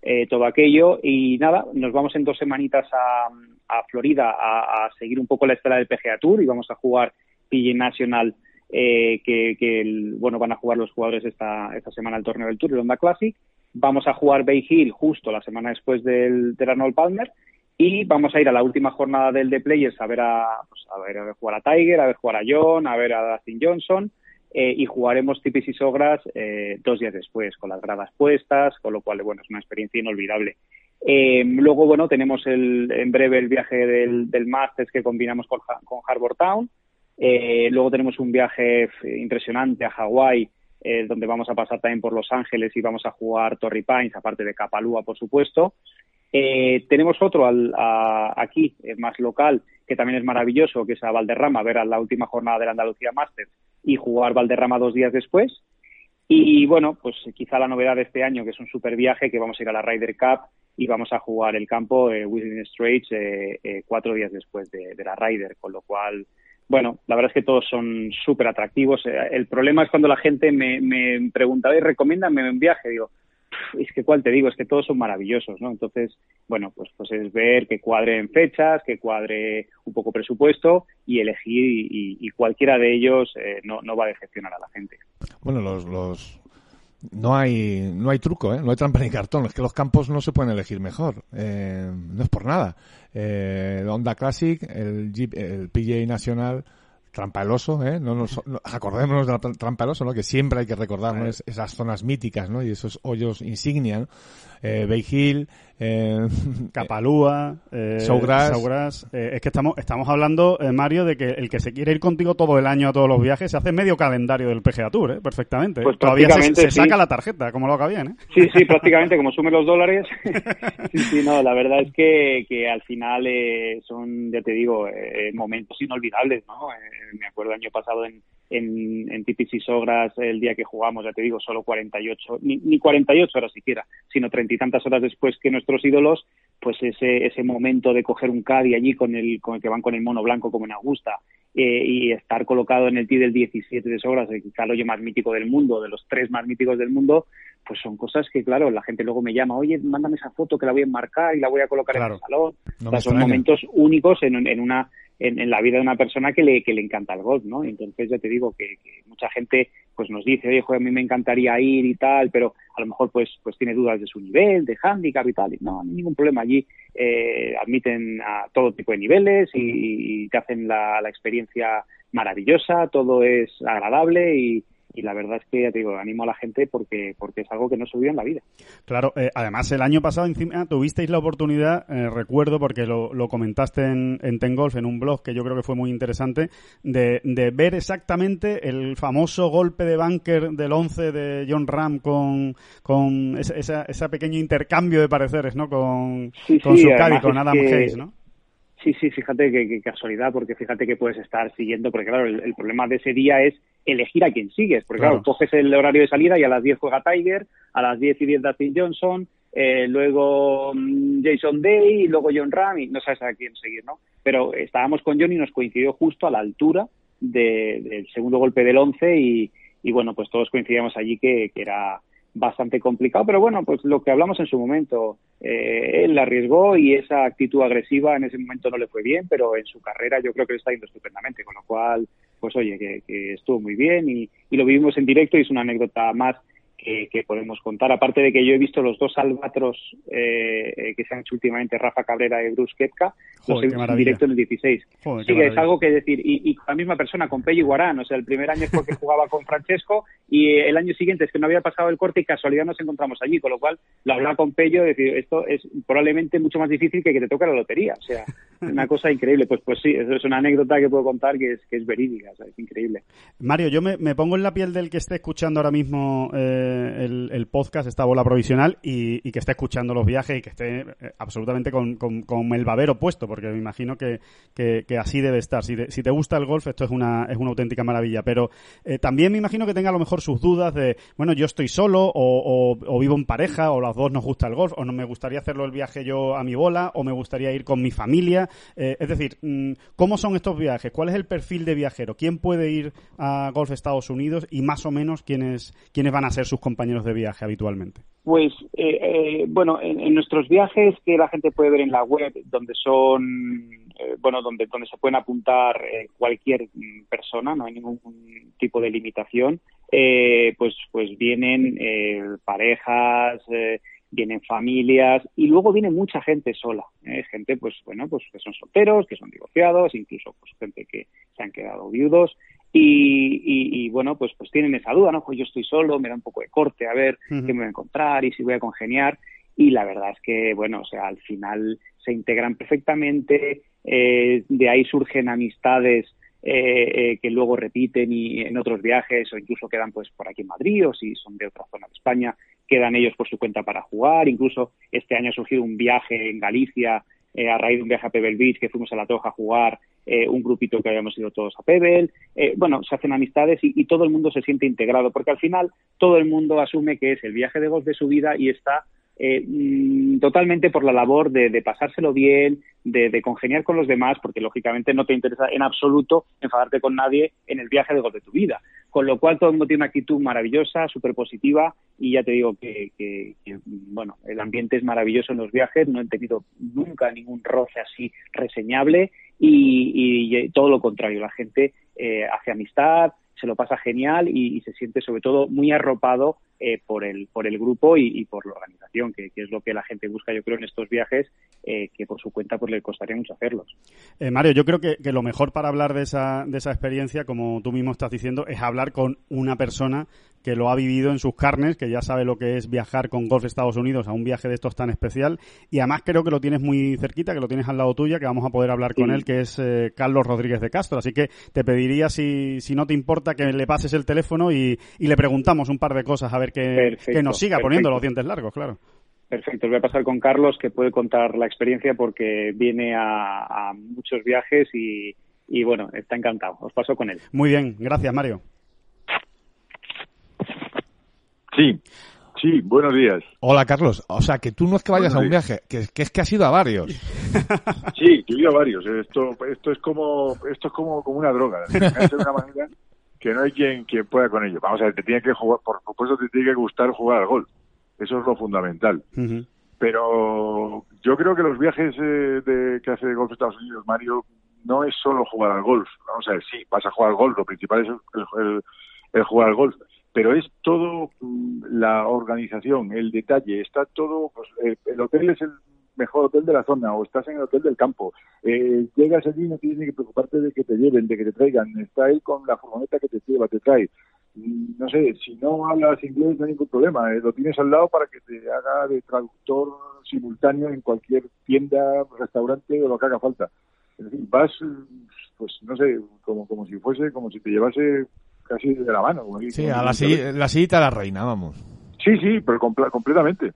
eh, todo aquello. Y nada, nos vamos en dos semanitas a, a Florida a, a seguir un poco la estela del PGA Tour y vamos a jugar PGA Nacional eh, que, el- bueno van a jugar los jugadores esta, esta semana el torneo del Tour, el Honda Classic. Vamos a jugar Bay Hill justo la semana después del, del Arnold Palmer y vamos a ir a la última jornada del The Players a ver a, pues, a ver a ver jugar a Tiger, a ver jugar a John, a ver a Dustin Johnson eh, y jugaremos Tipis y Sogras eh, dos días después con las gradas puestas, con lo cual bueno es una experiencia inolvidable. Eh, luego bueno tenemos el, en breve el viaje del, del Masters que combinamos con, con Harbour Town. Eh, luego tenemos un viaje f- impresionante a Hawái, eh, donde vamos a pasar también por Los Ángeles y vamos a jugar Torrey Pines, aparte de Kapalua, por supuesto. Eh, tenemos otro al- a- aquí, eh, más local, que también es maravilloso, que es a Valderrama, ver a la última jornada del Andalucía Masters y jugar Valderrama dos días después. Y bueno, pues quizá la novedad de este año, que es un super viaje, que vamos a ir a la Ryder Cup y vamos a jugar el campo eh, Whistling Straits eh, eh, cuatro días después de, de la Ryder, con lo cual, bueno, la verdad es que todos son súper atractivos. Eh, el problema es cuando la gente me, me pregunta, "Oye, recomiéndame un viaje, digo, "Pff, es que cuál te digo, es que todos son maravillosos, ¿no? Entonces, bueno, pues, pues es ver que cuadre en fechas, que cuadre un poco presupuesto y elegir y, y- y cualquiera de ellos eh, no, no va a decepcionar a la gente. Bueno, los, los no hay no hay truco, ¿eh? no hay trampa ni cartón. Es que los campos no se pueden elegir mejor. Eh, no es por nada. Eh, el Honda Classic, el, Jeep, el PGA Nacional, trampa el oso, ¿eh? No nos, no- acordémonos de la tra- trampa el oso, ¿no? Que siempre hay que recordar, ¿no? Es- esas zonas míticas, ¿no? Y esos hoyos insignia, ¿no? Eh, Bay Hill, eh, Capalúa, eh, Sawgrass. Sawgrass. Eh, es que estamos, estamos hablando, eh, Mario, de que el que se quiere ir contigo todo el año a todos los viajes se hace medio calendario del PGA Tour, ¿eh? perfectamente. Pues Todavía se, prácticamente se sí. saca la tarjeta, como lo haga bien. ¿eh? Sí, sí, prácticamente como sume los dólares. sí, sí, no, la verdad es que, que al final eh, son, ya te digo, eh, momentos inolvidables, ¿no? Eh, me acuerdo el año pasado en, en, en y Sogras, el día que jugamos, ya te digo, solo 48, ni, ni 48 horas siquiera, sino treinta y tantas horas después que nuestros ídolos, pues ese, ese momento de coger un caddy allí con el, con el que van con el mono blanco como en Augusta, eh, y estar colocado en el tee del 17 de Sogras, el hoyo más mítico del mundo, de los tres más míticos del mundo, pues son cosas que, claro, la gente luego me llama, oye, mándame esa foto que la voy a enmarcar y la voy a colocar Claro. en el salón. No O sea, son extraña. momentos únicos en, en una en, en la vida de una persona que le, que le encanta el golf, ¿no? Entonces ya te digo que, que mucha gente pues nos dice, oye, a mí me encantaría ir y tal, pero a lo mejor pues pues tiene dudas de su nivel, de handicap y tal. Y no, no hay ningún problema. Allí eh, admiten a todo tipo de niveles y, y te hacen la, la experiencia maravillosa, todo es agradable y, y la verdad es que ya te digo, animo a la gente porque porque es algo que no se olvida en la vida. Claro, eh, además el año pasado encima tuvisteis la oportunidad, eh, recuerdo porque lo, lo comentaste en, en Ten Golf, en un blog que yo creo que fue muy interesante, de, de ver exactamente el famoso golpe de bunker del 11 de John Ram con, con ese, esa, ese pequeño intercambio de pareceres, ¿no? Con, Sí, con sí, su caddy, con Adam que- Hayes, ¿no? Sí, sí, fíjate que, que casualidad, porque fíjate que puedes estar siguiendo, porque claro, el, el problema de ese día es elegir a quién sigues, porque claro, Claro. coges el horario de salida y a las 10 juega Tiger, a las 10 y 10 Dustin Johnson, eh, luego mm, Jason Day y luego John Ram y no sabes a quién seguir, ¿no? Pero estábamos con John y nos coincidió justo a la altura de- del segundo golpe del 11 y, y bueno, pues todos coincidíamos allí que, que era bastante complicado, pero bueno, pues lo que hablamos en su momento, eh, él arriesgó y esa actitud agresiva en ese momento no le fue bien, pero en su carrera yo creo que le está yendo estupendamente, con lo cual, pues oye, que, que estuvo muy bien y, y lo vivimos en directo y es una anécdota más que, que podemos contar, aparte de que yo he visto los dos albatros eh, eh, que se han hecho últimamente, Rafa Cabrera y Bruce Kepka, los he visto en directo en el 16. Joder, Sí, que es algo que decir, y, y con la misma persona, con Pello Guarán, o sea, el primer año es porque jugaba con Francesco y el año siguiente es que no había pasado el corte y casualidad nos encontramos allí, con lo cual lo hablaba con Pello, decir, esto es probablemente mucho más difícil que que te toque la lotería, o sea, una cosa increíble, pues pues sí, eso es una anécdota que puedo contar que es, que es verídica, o sea, es increíble. Mario, yo me, me pongo en la piel del que esté escuchando ahora mismo eh, el, podcast, esta bola provisional, y, que esté escuchando los viajes y que esté eh, absolutamente con, con- con el babero puesto, porque me imagino que, que- así debe estar. Si te, si te gusta el golf, esto es una, es una auténtica maravilla. Pero eh, también me imagino que tenga a lo mejor sus dudas de, bueno, yo estoy solo, o, o- vivo en pareja, o los dos nos gusta el golf, o no me gustaría hacerlo el viaje yo a mi bola, o me gustaría ir con mi familia. Eh, es decir, mm, ¿cómo son estos viajes? ¿Cuál es el perfil de viajero? ¿Quién puede ir a Golf Estados Unidos? Y más o menos, ¿quiénes, quiénes van a ser sus compañeros de viaje habitualmente? Pues eh, eh, bueno, en, nuestros viajes que la gente puede ver en la web, donde son eh, bueno, donde donde se pueden apuntar eh, cualquier mm, persona, no hay ningún tipo de limitación, eh, pues pues vienen parejas, vienen familias y luego viene mucha gente sola, gente pues bueno pues que son solteros, que son divorciados, incluso pues gente que se han quedado viudos y, y, y, bueno pues pues tienen esa duda, no pues yo estoy solo, me da un poco de corte a ver uh -huh. qué me voy a encontrar y si voy a congeniar. Y la verdad es que bueno o sea al final se integran perfectamente, eh, de ahí surgen amistades eh, eh, que luego repiten y en otros viajes o incluso quedan pues por aquí en Madrid o si son de otra zona de España quedan ellos por su cuenta para jugar. Incluso este año ha surgido un viaje en Galicia eh, a raíz de un viaje a Pebble Beach que fuimos a la Toja a jugar eh, un grupito que habíamos ido todos a Pebble eh, bueno se hacen amistades y, y todo el mundo se siente integrado porque al final todo el mundo asume que es el viaje de golf de su vida y está eh, mm, totalmente por la labor de, pasárselo bien, de, de, congeniar con los demás, porque lógicamente no te interesa en absoluto enfadarte con nadie en el viaje de gol de tu vida. Con lo cual todo el mundo tiene una actitud maravillosa, súper positiva y ya te digo que, que, que, bueno, el ambiente es maravilloso en los viajes, no he tenido nunca ningún roce así reseñable y, todo lo contrario, la gente eh, hace amistad, se lo pasa genial y, se siente sobre todo muy arropado eh, por, el, por el grupo y, y por la organización, que, que, es lo que la gente busca, yo creo, en estos viajes, eh, que por su cuenta pues le costaría mucho hacerlos. Eh, Mario, yo creo que, que, lo mejor para hablar de esa, de esa experiencia, como tú mismo estás diciendo, es hablar con una persona que lo ha vivido en sus carnes, que ya sabe lo que es viajar con Golf Estados Unidos a un viaje de estos tan especial. Y además creo que lo tienes muy cerquita, que lo tienes al lado tuya, que vamos a poder hablar con él, que es eh, Carlos Rodríguez de Castro. Así que te pediría, si, si no te importa, que le pases el teléfono y, y le preguntamos un par de cosas, a ver que, nos siga perfecto. poniendo los dientes largos, claro. Perfecto, voy a pasar con Carlos, que puede contar la experiencia porque viene a, a muchos viajes y, y bueno, está encantado. Os paso con él. Muy bien, gracias Mario. Sí, sí, buenos días. Hola, Carlos. O sea, que tú no es que vayas buenos a un viaje, que, que, es que has ido a varios. Sí, yo he ido a varios. Esto, esto es como, esto es como, como una droga. De una manera que no hay quien, quien pueda con ello. Vamos a ver, te tiene que jugar, por supuesto te tiene que gustar jugar al golf. Eso es lo fundamental. Uh -huh. Pero yo creo que los viajes eh, de, que hace Golf Estados Unidos, Mario, no es solo jugar al golf. Vamos a ver, sí, vas a jugar al golf, lo principal es el, el, el jugar al golf pero es todo mm, la organización, el detalle, está todo, pues, eh, el hotel es el mejor hotel de la zona o estás en el hotel del campo, eh, llegas allí y no tienes que preocuparte de que te lleven, de que te traigan, está él con la furgoneta que te lleva, te trae. Mm, no sé, si no hablas inglés no hay ningún problema, eh, lo tienes al lado para que te haga de traductor simultáneo en cualquier tienda, restaurante o lo que haga falta. Es decir, vas, pues no sé, como, como si fuese, como si te llevase casi de la mano. Sí, a la, la sillita de la reina, vamos. Sí, sí, pero compl completamente.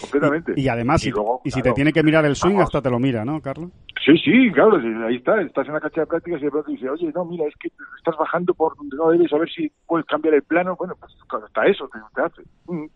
Completamente. Y, y además, y, luego, y si claro, te tiene que mirar el swing, vamos. hasta te lo mira, ¿no, Carlos? Sí, sí, claro, ahí está. Estás en la cancha de prácticas y de pronto dice, oye, no, mira, es que estás bajando por donde no debes, a ver si puedes cambiar el plano. Bueno, pues hasta eso te, te hace. Mm.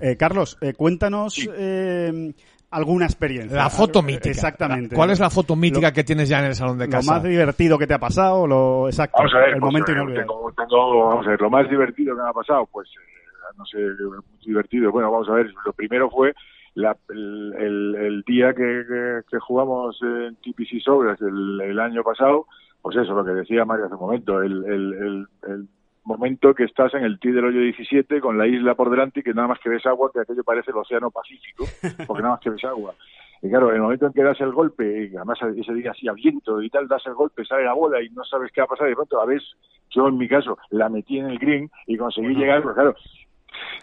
Eh, Carlos, eh, cuéntanos sí. eh, alguna experiencia. La foto mítica. Exactamente. ¿Cuál es la foto mítica lo, que tienes ya en el salón de casa? Lo más divertido que te ha pasado, lo exacto. Vamos a ver, el pues, momento eh, inolvidable. Tengo, tengo, vamos a ver, lo más divertido que me ha pasado, pues, eh, no sé, muy divertido. Bueno, vamos a ver, lo primero fue la, el, el, el, día que, que, que, jugamos en TPC Sobras el, el, año pasado, pues eso, lo que decía Mario hace un momento, el, el, el momento que estás en el tee del hoyo 17 con la isla por delante y que nada más que ves agua, que aquello parece el océano Pacífico, porque nada más que ves agua. Y claro, el momento en que das el golpe, y además ese día así a viento y tal, das el golpe, sale la bola y no sabes qué va a pasar, y de pronto a ver, yo en mi caso la metí en el green y conseguí bueno. llegar, pero claro.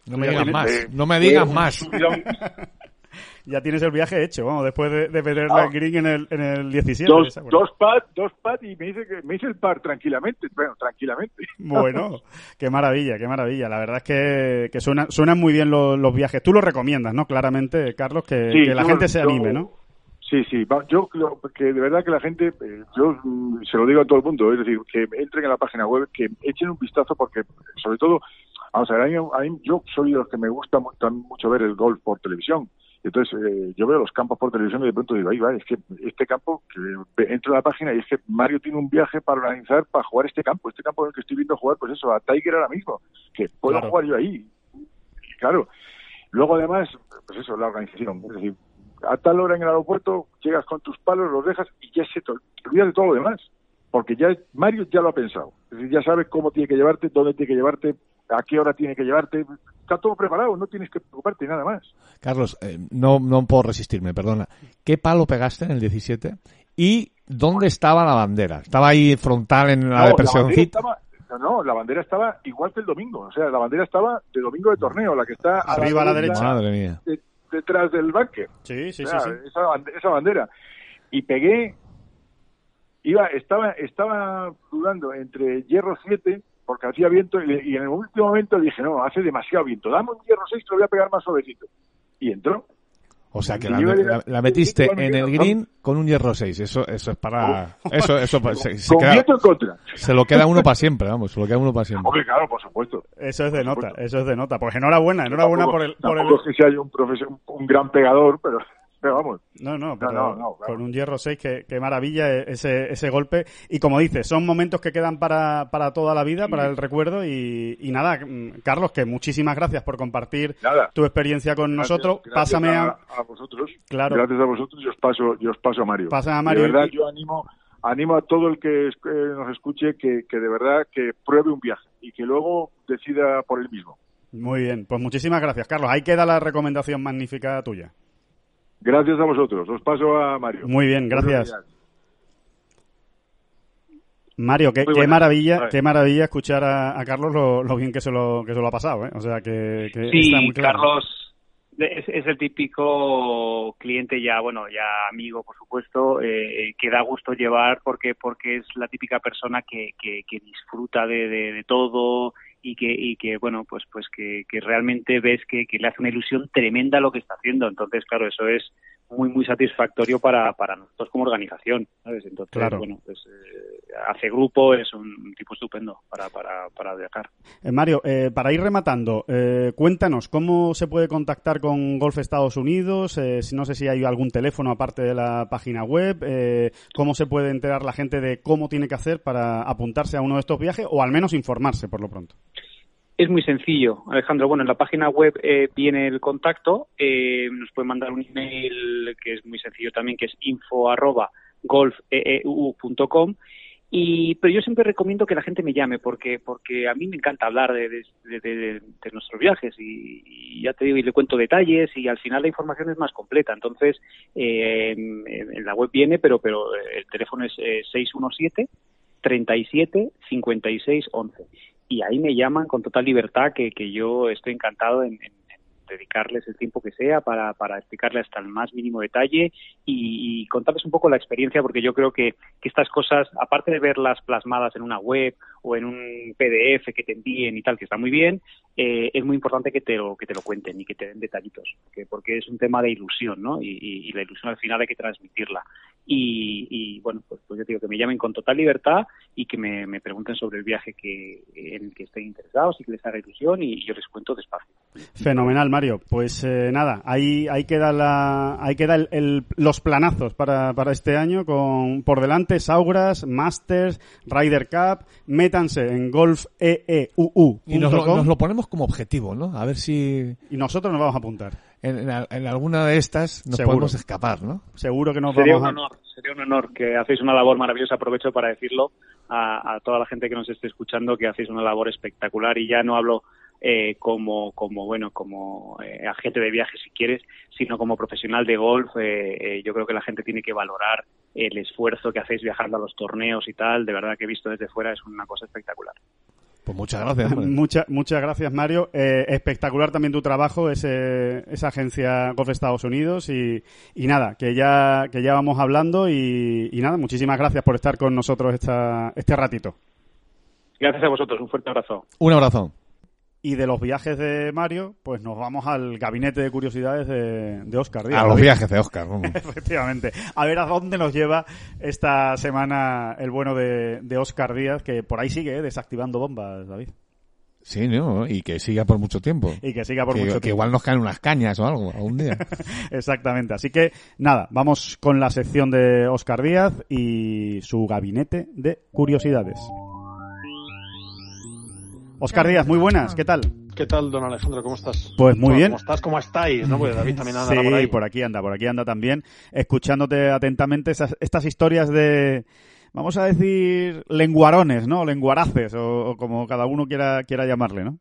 No me digas más, eh, no me digas más. ya tienes el viaje hecho, vamos, después de, de meter ah. la green en el, en el 17. Dos, dos pad, dos pad y me hice, que, me hice el par tranquilamente, bueno, tranquilamente. Bueno, qué maravilla, qué maravilla. La verdad es que, que suena, suenan muy bien los, los, viajes. Tú lo recomiendas, ¿no? Claramente, Carlos, que, sí, que la yo, gente se anime, yo, ¿no? Sí, sí, yo creo que de verdad que la gente, eh, yo mm, se lo digo a todo el mundo, es decir, que entren en la página web, que echen un vistazo porque, sobre todo, vamos a ver, a mí, yo soy de los que me gusta mucho ver el golf por televisión. Entonces, eh, yo veo los campos por televisión y de pronto digo, ahí va, es que este campo, que entro a la página y es que Mario tiene un viaje para organizar para jugar este campo. Este campo en el que estoy viendo jugar, pues eso, a Tiger ahora mismo, que puedo claro. jugar yo ahí. claro. Luego además, pues eso, la organización. Es decir, a tal hora en el aeropuerto llegas con tus palos, los dejas y ya se te olvida de todo lo demás. Porque ya Mario ya lo ha pensado. Es decir, ya sabes cómo tiene que llevarte, dónde tiene que llevarte, a qué hora tiene que llevarte. Está todo preparado, no tienes que preocuparte nada más. Carlos, eh, no, no puedo resistirme, perdona. ¿Qué palo pegaste en el 17? ¿Y dónde estaba la bandera? ¿Estaba ahí frontal en la No, estaba- no, no, la bandera estaba igual que el domingo. O sea, la bandera estaba de domingo de torneo, la que está Arriba a la derecha. Madre mía. de- detrás del bunker. Sí, sí, O sí, sea, sí. Esa, bande- esa bandera. Y pegué, iba, estaba, estaba dudando entre hierro 7, porque hacía viento, y, y en el último momento dije, no, hace demasiado viento, dame un hierro 6 que lo voy a pegar más suavecito. Y entró. O sea que la, metiste en el green con un hierro 6. Eso, eso es para... Eso, eso pues, se, se Con queda- viento en contra. se lo queda uno para siempre, vamos. Se lo queda uno para siempre. Hombre, claro, por supuesto. Eso es de nota, eso es de nota. Pues enhorabuena, enhorabuena Tampoco- por el... Por el... es que sea yo un, profesor, un gran pegador, pero, pero vamos. No, no, pero no, no, claro. con un hierro 6, qué, qué maravilla e- ese, ese golpe. Y como dices, son momentos que quedan para, para toda la vida, para el recuerdo. Y, y nada, mm, Carlos, que muchísimas gracias por compartir Nada. tu experiencia con Gracias- nosotros. gracias Pásame a... a, a vosotros. Claro. Gracias a vosotros yo os paso, yo os paso a Mario. Pasa a Mario De verdad, y- yo animo, animo a todo el que eh, nos escuche que, que de verdad que pruebe un viaje y que luego decida por él mismo. Muy bien, pues muchísimas gracias, Carlos. Ahí queda la recomendación magnífica tuya. Gracias a vosotros. Os paso a Mario. Muy bien, gracias. Mario, qué, maravilla, qué maravilla escuchar a, a Carlos lo, lo bien que se lo, que se lo ha pasado, ¿eh? O sea, que, que Sí, está muy claro. Carlos es, es el típico cliente ya, bueno, ya amigo, por supuesto, eh, que da gusto llevar porque porque es la típica persona que, que, que disfruta de, de, de todo y que, y que bueno, pues pues que, que realmente ves que, que le hace una ilusión tremenda lo que está haciendo. Entonces, claro, eso es muy muy satisfactorio para, para nosotros como organización, ¿sabes? Entonces, Claro. bueno, pues eh, hace grupo, es un tipo estupendo para, para, para viajar. Eh, Mario, eh, para ir rematando, eh, cuéntanos cómo se puede contactar con Golf Estados Unidos, si no sé si hay algún teléfono aparte de la página web, cómo se puede enterar la gente de cómo tiene que hacer para apuntarse a uno de estos viajes o al menos informarse por lo pronto. Es muy sencillo, Alejandro. Bueno, en la página web eh, viene el contacto. eh, nos pueden mandar un email que es muy sencillo también, que es info arroba golfeeu.com. Y, pero yo siempre recomiendo que la gente me llame porque porque a mí me encanta hablar de, de, nuestros viajes y, ya te digo y le cuento detalles y al final la información es más completa. Entonces eh, en, la web viene pero pero el teléfono es eh, 617 37 56 11 y ahí me llaman con total libertad que, que yo estoy encantado en, en- en dedicarles el tiempo que sea para, para explicarles hasta el más mínimo detalle y, contarles un poco la experiencia porque yo creo que, estas cosas, aparte de verlas plasmadas en una web o en un PDF que te envíen y tal, que está muy bien, eh, es muy importante que te lo que te lo cuenten y que te den detallitos, porque, porque es un tema de ilusión, ¿no? Y, la ilusión al final hay que transmitirla. Y, y, bueno, pues, pues yo digo que me llamen con total libertad y que me, me pregunten sobre el viaje que en el que estén interesados y que les haga ilusión y yo les cuento despacio. Fenomenal, Mario. Pues eh, nada, ahí, ahí queda, la, ahí queda el, el- los planazos para, para este año con por delante Sauras, Masters, Ryder Cup. Métanse en golfeeu.com Y nos lo, nos lo ponemos como objetivo, ¿no? A ver si y nosotros nos vamos a apuntar. en, en al- en alguna de estas nos Seguro. podemos escapar, ¿no? Seguro que nos Sería un vamos a... honor, sería un honor que hacéis una labor maravillosa. Aprovecho para decirlo a, a toda la gente que nos esté escuchando que hacéis una labor espectacular y ya no hablo eh, como como bueno como eh, agente de viajes si quieres, sino como profesional de golf. eh, eh, yo creo que la gente tiene que valorar el esfuerzo que hacéis viajando a los torneos y tal. De verdad que visto desde fuera es una cosa espectacular. Pues muchas gracias. Mucha- muchas gracias, Mario. Eh, espectacular también tu trabajo, ese, esa agencia Golf Estados Unidos. Y, y nada, que ya, que ya vamos hablando. Y, y nada, muchísimas gracias por estar con nosotros esta, este ratito. Gracias a vosotros, un fuerte abrazo. Un abrazo. Y de los viajes de Mario, pues nos vamos al gabinete de curiosidades de, de Oscar Díaz. A los viajes de Oscar. vamos. Efectivamente. A ver a dónde nos lleva esta semana el bueno de, de Oscar Díaz, que por ahí sigue ¿eh? desactivando bombas, David. Sí, ¿no? Y que siga por mucho tiempo. Y que siga por que, mucho que tiempo. igual nos caen unas cañas o algo algún día. Exactamente. Así que nada, vamos con la sección de Oscar Díaz y su gabinete de curiosidades. Oscar Díaz, muy buenas, ¿qué tal? ¿Qué tal, don Alejandro? ¿Cómo estás? Pues muy Bueno, bien. ¿Cómo estás? ¿Cómo estáis? ¿No? Porque David también anda sí, por ahí. por aquí anda, por aquí anda también, escuchándote atentamente esas, estas historias de, vamos a decir, lenguarones, ¿no? Lenguaraces, o, o como cada uno quiera, quiera llamarle, ¿no?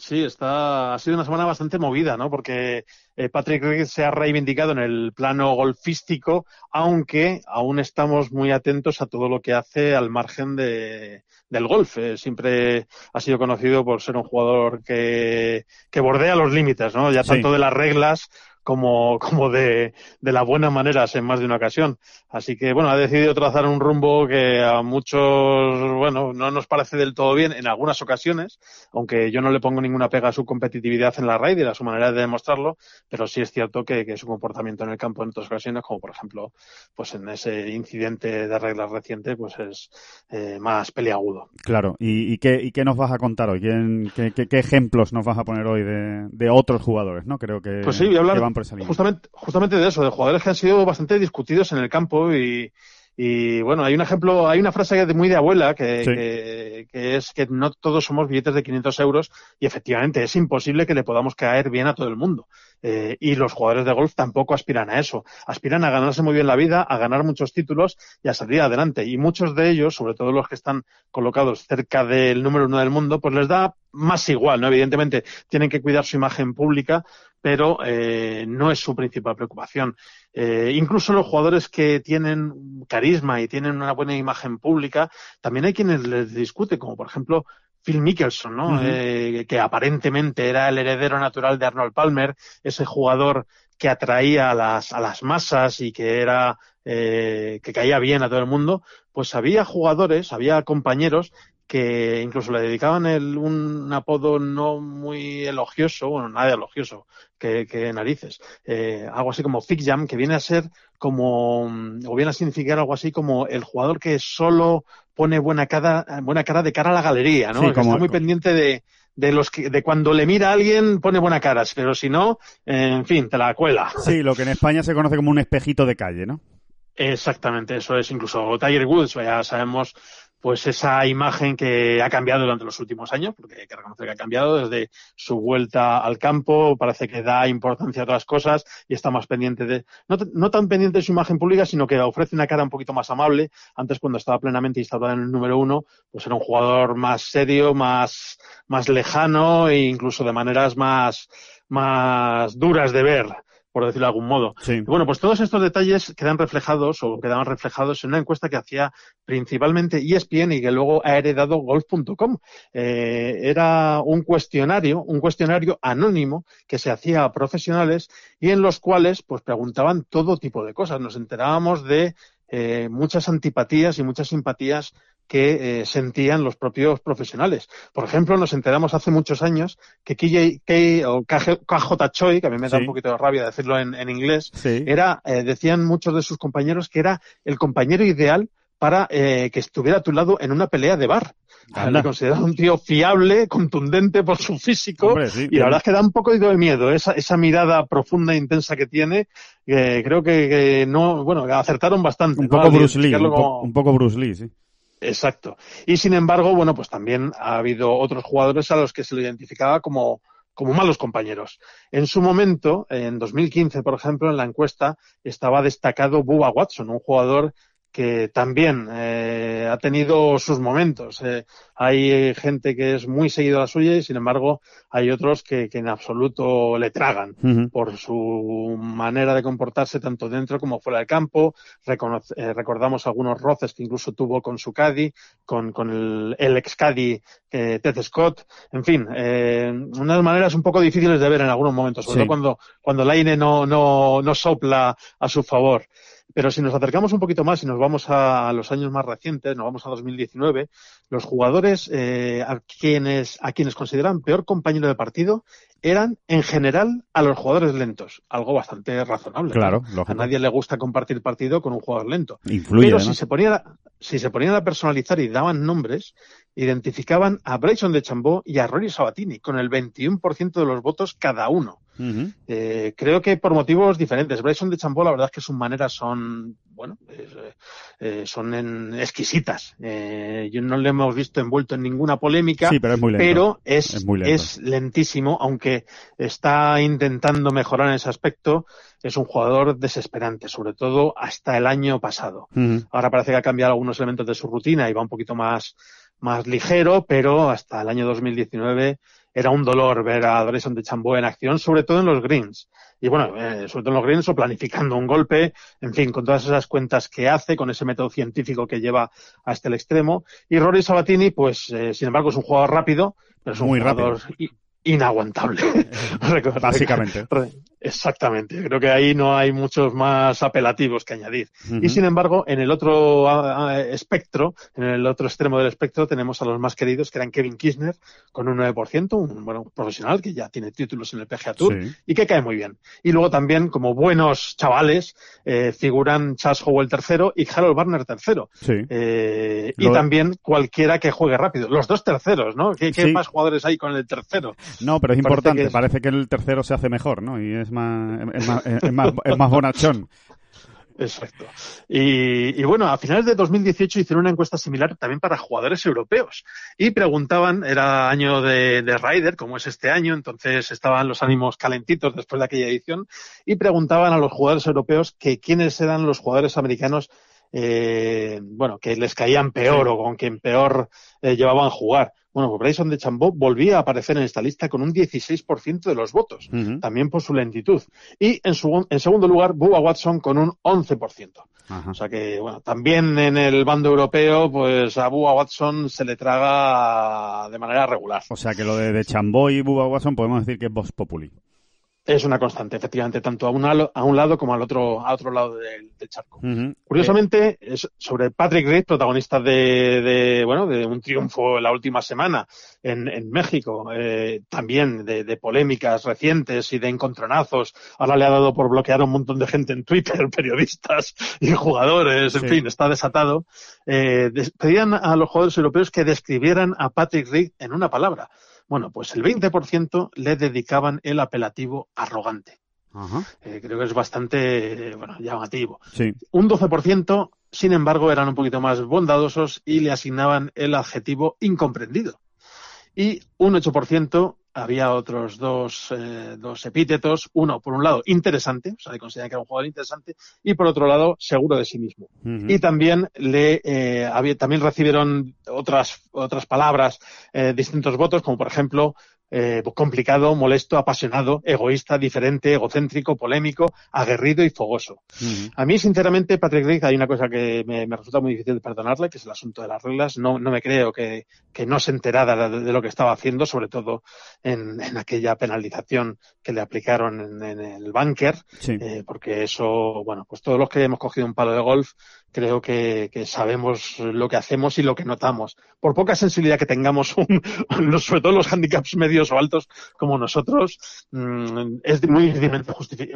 Sí, está, ha sido una semana bastante movida, ¿no? Porque eh, Patrick Reed se ha reivindicado en el plano golfístico, aunque aún estamos muy atentos a todo lo que hace al margen de, del golf. Eh, siempre ha sido conocido por ser un jugador que, que bordea los límites, ¿no? Ya Sí. tanto de las reglas como, como de, de las buenas maneras en más de una ocasión. Así que, bueno, ha decidido trazar un rumbo que a muchos, bueno, no nos parece del todo bien en algunas ocasiones, aunque yo no le pongo ninguna pega a su competitividad en la raid y a su manera de demostrarlo, pero sí es cierto que, que su comportamiento en el campo en otras ocasiones, como por ejemplo, pues en ese incidente de reglas reciente, pues es eh, más peliagudo. Claro, ¿y, y qué, y qué nos vas a contar hoy? ¿Quién- qué, qué- qué ejemplos nos vas a poner hoy de, de otros jugadores, no? Creo que, Pues sí, voy a hablar van por esa línea. justamente, justamente de eso, de jugadores que han sido bastante discutidos en el campo y, y bueno, hay un ejemplo, hay una frase muy de abuela que, Sí. que, que es que no todos somos billetes de 500 euros y efectivamente es imposible que le podamos caer bien a todo el mundo. Eh, y los jugadores de golf tampoco aspiran a eso. Aspiran a ganarse muy bien la vida, a ganar muchos títulos y a salir adelante. Y muchos de ellos, sobre todo los que están colocados cerca del número uno del mundo, pues les da más igual, ¿no? Evidentemente tienen que cuidar su imagen pública, pero eh, no es su principal preocupación. Eh, incluso los jugadores que tienen carisma y tienen una buena imagen pública, también hay quienes les discute, como por ejemplo Phil Mickelson, ¿no? Eh, que aparentemente era el heredero natural de Arnold Palmer, ese jugador que atraía a las, a las masas y que era eh, que caía bien a todo el mundo, pues había jugadores, había compañeros que incluso le dedicaban el, un apodo no muy elogioso, bueno, nada elogioso, que, que narices, eh, algo así como Fig Jam, que viene a ser como, o viene a significar algo así como el jugador que solo pone buena cara, buena cara de cara a la galería, ¿no? Sí, El que como- está muy pendiente de, de los que, de cuando le mira a alguien pone buena cara, pero si no, eh, en fin, te la cuela. Sí, lo que en España se conoce como un espejito de calle, ¿no? Exactamente, eso es. Incluso Tiger Woods, ya sabemos, pues esa imagen que ha cambiado durante los últimos años, porque hay que reconocer que ha cambiado desde su vuelta al campo, parece que da importancia a otras cosas y está más pendiente de, no, no tan pendiente de su imagen pública, sino que ofrece una cara un poquito más amable. Antes, cuando estaba plenamente instaurado en el número uno, pues era un jugador más serio, más, más lejano e incluso de maneras más, más duras de ver por decirlo de algún modo. Sí. Bueno, pues todos estos detalles quedan reflejados o quedaban reflejados en una encuesta que hacía principalmente ESPN y que luego ha heredado golf.com. Eh, era un cuestionario, un cuestionario anónimo que se hacía a profesionales y en los cuales pues preguntaban todo tipo de cosas. Nos enterábamos de eh, muchas antipatías y muchas simpatías que eh, sentían los propios profesionales. Por ejemplo, nos enteramos hace muchos años que KJ o KJ Choi, que a mí me da Sí. un poquito de rabia decirlo en, en inglés, Sí. era, eh, decían muchos de sus compañeros que era el compañero ideal para eh, que estuviera a tu lado en una pelea de bar. Le consideraba un tío fiable, contundente por su físico, Hombre, sí, y la verdad es que da un poco de miedo esa, esa mirada profunda e intensa que tiene, que creo que, que no, bueno, acertaron bastante. Un poco Bruce Lee, un, identificarlo po- como- un poco Bruce Lee, sí. Exacto. Y sin embargo, bueno, pues también ha habido otros jugadores a los que se lo identificaba como, como malos compañeros. En su momento, en 2015, por ejemplo, en la encuesta estaba destacado Bubba Watson, un jugador que también eh, ha tenido sus momentos. Eh, hay gente que es muy seguido a la suya y, sin embargo, hay otros que, que en absoluto le tragan por su manera de comportarse tanto dentro como fuera del campo. Reconoce- eh, recordamos algunos roces que incluso tuvo con su caddy, con, con el, el ex caddy eh, Ted Scott. En fin, eh, unas maneras un poco difíciles de ver en algunos momentos, sobre Sí. todo cuando, cuando el aire no, no, no sopla a su favor. Pero si nos acercamos un poquito más y nos vamos a los años más recientes, nos vamos a 2019, los jugadores eh, a quienes a quienes consideran peor compañero de partido eran en general a los jugadores lentos, algo bastante razonable. Claro, ¿no? A nadie le gusta compartir partido con un jugador lento. Influye, Pero ¿no? si se ponía si se ponían a personalizar y daban nombres, identificaban a Bryson de Chambó y a Rory Sabatini con el 21% de los votos cada uno. Eh, creo que por motivos diferentes. Bryson de Chambó, la verdad es que sus maneras son, bueno, eh, eh, son en- exquisitas. Eh, yo no le hemos visto envuelto en ninguna polémica, Sí, pero es muy lento. pero es, Es muy lento. es lentísimo, aunque está intentando mejorar en ese aspecto. Es un jugador desesperante, sobre todo hasta el año pasado. Ahora parece que ha cambiado algunos elementos de su rutina y va un poquito más, más ligero, pero hasta el año 2019 era un dolor ver a Bryson de Chambó en acción, sobre todo en los greens. Y bueno, eh, sobre todo en los greens o planificando un golpe, en fin, con todas esas cuentas que hace, con ese método científico que lleva hasta el extremo. Y Rory Sabatini, pues, eh, sin embargo, es un jugador rápido, pero es un Muy jugador i- inaguantable. Básicamente. Exactamente. Creo que ahí no hay muchos más apelativos que añadir. Y sin embargo, en el otro espectro, en el otro extremo del espectro, tenemos a los más queridos, que eran Kevin Kirchner, con un 9%, un bueno, profesional que ya tiene títulos en el PGA Tour Sí. y que cae muy bien. Y luego también, como buenos chavales, eh, figuran Charles Howell tercero y Harold Barner tercero. Sí. Eh, Lo- Y también cualquiera que juegue rápido. Los dos terceros, ¿no? ¿Qué, qué Sí. más jugadores hay con el tercero? No, pero es Parece importante. que es- Parece que el tercero se hace mejor, ¿no? Y es más, es más, es más, es más bonachón. Exacto. Y, y bueno, a finales de 2018 hicieron una encuesta similar también para jugadores europeos. Y preguntaban, era año de, de Ryder, como es este año, entonces estaban los ánimos calentitos después de aquella edición, y preguntaban a los jugadores europeos que quiénes eran los jugadores americanos, eh, bueno, que les caían peor o con quien peor eh, llevaban a jugar. Bueno, pues Bryson de Chambó volvía a aparecer en esta lista con un 16% de los votos también por su lentitud. Y en, su, en segundo lugar, Bubba Watson con un 11%. Ajá. O sea que, bueno, también en el bando europeo, pues a Bubba Watson se le traga de manera regular. O sea que lo de, de Chambó y Bubba Watson podemos decir que es Vox Populi. Es una constante, efectivamente, tanto a un, a un lado como al otro, a otro lado del, del charco. Ujú. Curiosamente, es sobre Patrick Reed, protagonista de, de, bueno, de un triunfo la última semana en, en México, eh, también de, de polémicas recientes y de encontronazos. Ahora le ha dado por bloquear a un montón de gente en Twitter, periodistas y jugadores, en Sí. fin, está desatado. Eh, pedían a los jugadores europeos que describieran a Patrick Reed en una palabra. Bueno, pues el 20% le dedicaban el apelativo arrogante. Ajá. Eh, creo que es bastante, bueno, llamativo. Sí. Un 12%, sin embargo, eran un poquito más bondadosos y le asignaban el adjetivo incomprendido. Y un 8% había otros dos, eh, dos epítetos. Uno, por un lado, interesante, o sea, le consideran que era un jugador interesante, y por otro lado, seguro de sí mismo. Y también le eh, había, también recibieron otras otras palabras, eh, distintos votos, como por ejemplo eh, complicado, molesto, apasionado, egoísta, diferente, egocéntrico, polémico, aguerrido y fogoso. A mí, sinceramente, Patrick Reed, hay una cosa que me, me resulta muy difícil de perdonarle, que es el asunto de las reglas. No, no me creo que, que no se enterara de, de lo que estaba haciendo, sobre todo en, en aquella penalización que le aplicaron en, en el bunker, Sí. eh, porque eso, bueno, pues todos los que hemos cogido un palo de golf, creo que, que sabemos lo que hacemos y lo que notamos. Por poca sensibilidad que tengamos, un, los- sobre todo los handicaps medios o altos como nosotros, mm, es muy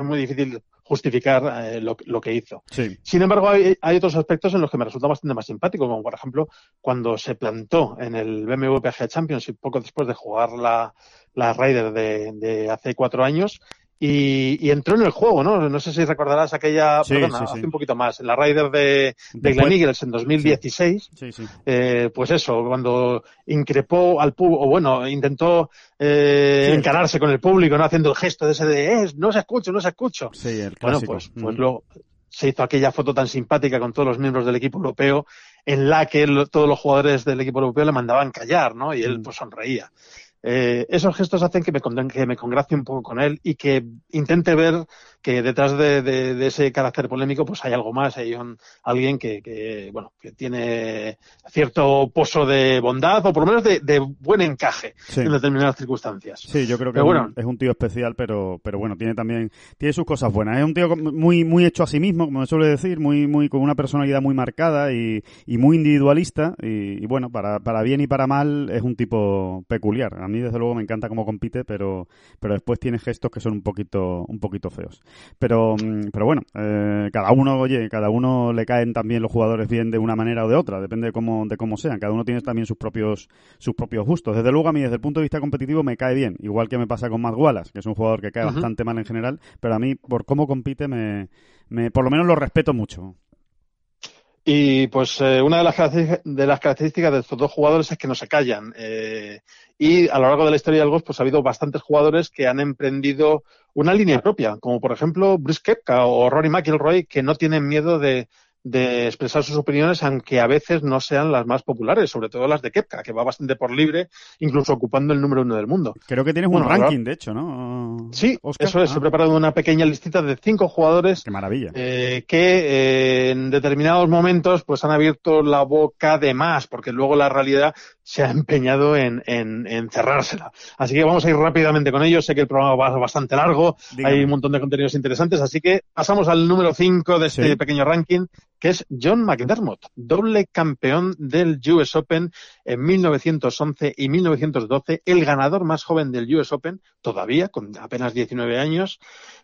muy difícil justificar eh, lo, lo que hizo. Sí. Sin embargo, hay, hay otros aspectos en los que me resulta bastante más simpático, como por ejemplo cuando se plantó en el BMW PGA Championship poco después de jugar la, la Ryder de, de hace cuatro años y, y entró en el juego, ¿no? No sé si recordarás aquella, Sí, perdona, sí, sí. hace un poquito más, la Ryder de, de Glen Eagles en 2016. Sí, sí. Eh, pues eso, cuando increpó al público, o bueno, intentó eh, encararse con el público, no haciendo el gesto de ese de, eh, no se escucho, no se escucho. Sí, el Bueno, clásico. pues, pues Ujú. luego se hizo aquella foto tan simpática con todos los miembros del equipo europeo en la que todos los jugadores del equipo europeo le mandaban callar, ¿no? Y él Mm. pues sonreía. Eh, esos gestos hacen que me, que me congracie un poco con él y que intente ver que detrás de, de- de ese carácter polémico pues hay algo más, hay un- alguien que, que, bueno, que tiene cierto pozo de bondad o por lo menos de, de buen encaje Sí. en determinadas circunstancias. Sí, yo creo que es, bueno. un, es un tío especial, pero, pero bueno, tiene también, tiene sus cosas buenas. Es un tío muy, muy hecho a sí mismo, como se suele decir, muy, muy, con una personalidad muy marcada y, y muy individualista. Y, y bueno, para, para bien y para mal es un tipo peculiar. A mí mí, desde luego, me encanta cómo compite, pero, pero después tiene gestos que son un poquito, un poquito feos. Pero, mm, pero bueno, eh, cada uno, oye, cada uno le caen también los jugadores bien de una manera o de otra, depende de cómo, de cómo sean. Cada uno tiene también sus propios, sus propios gustos. Desde luego, a mí, desde el punto de vista competitivo, me cae bien. Igual que me pasa con Matt Wallace, que es un jugador que cae bastante mal en general, pero a mí, por cómo compite, me, me por lo menos lo respeto mucho. Y pues eh, una de las, de las características de estos dos jugadores es que no se callan. Eh, y a lo largo de la historia del golf, pues ha habido bastantes jugadores que han emprendido una línea propia, como por ejemplo Bruce Kepka o Rory McIlroy, que no tienen miedo de, de expresar sus opiniones, aunque a veces no sean las más populares, sobre todo las de Kepka, que va bastante por libre, incluso ocupando el número uno del mundo. Creo que tienes un ranking, de hecho, ¿no? Sí, eso es. He ah. preparado una pequeña listita de cinco jugadores Qué maravilla. Eh, que eh, en determinados momentos pues han abierto la boca de más, porque luego la realidad se ha empeñado en, en, cerrársela. Así que vamos a ir rápidamente con ellos. Sé que el programa va bastante largo, hay un montón de contenidos interesantes, así que pasamos al número 5 de este pequeño ranking, que es John McDermott, doble campeón del US Open en 1911 y 1912, el ganador más joven del US Open, todavía con apenas 19 años,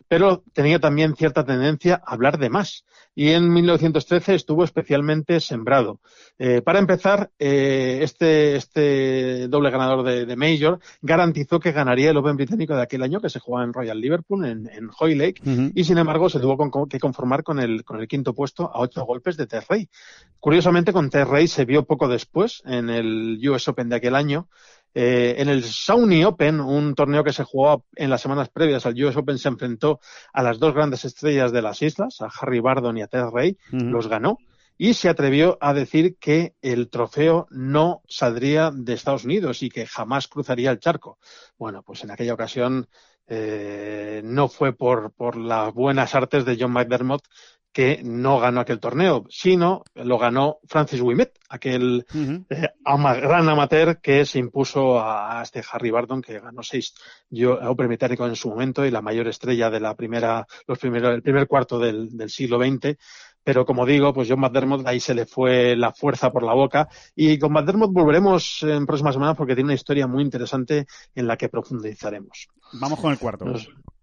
pero tenía también cierta tendencia a hablar de más. Y en 1913 estuvo especialmente sembrado. Eh, para empezar, eh, este este, doble ganador de, Major, garantizó que ganaría el Open británico de aquel año que se jugaba en Royal Liverpool, en, en Hoylake, y sin embargo se tuvo que conformar con el, con el quinto puesto a ocho golpes de Terrey. Curiosamente, con Terrey se vio poco después, en el US Open de aquel año, eh, en el Saudi Open, un torneo que se jugó en las semanas previas al US Open, se enfrentó a las dos grandes estrellas de las islas, a Harry Bardon y a Ted Ray, los ganó y se atrevió a decir que el trofeo no saldría de Estados Unidos y que jamás cruzaría el charco. Bueno, pues en aquella ocasión eh, no fue por, por las buenas artes de John McDermott que no ganó aquel torneo, sino lo ganó Francis Wimet, aquel eh, gran amateur que se impuso a, este Harry Bardon, que ganó seis yo, Open Británico en su momento y la mayor estrella de la primera, los primeros, el primer cuarto del, del siglo XX pero como digo, pues John McDermott ahí se le fue la fuerza por la boca y con McDermott volveremos en próximas semanas porque tiene una historia muy interesante en la que profundizaremos. Vamos con el cuarto.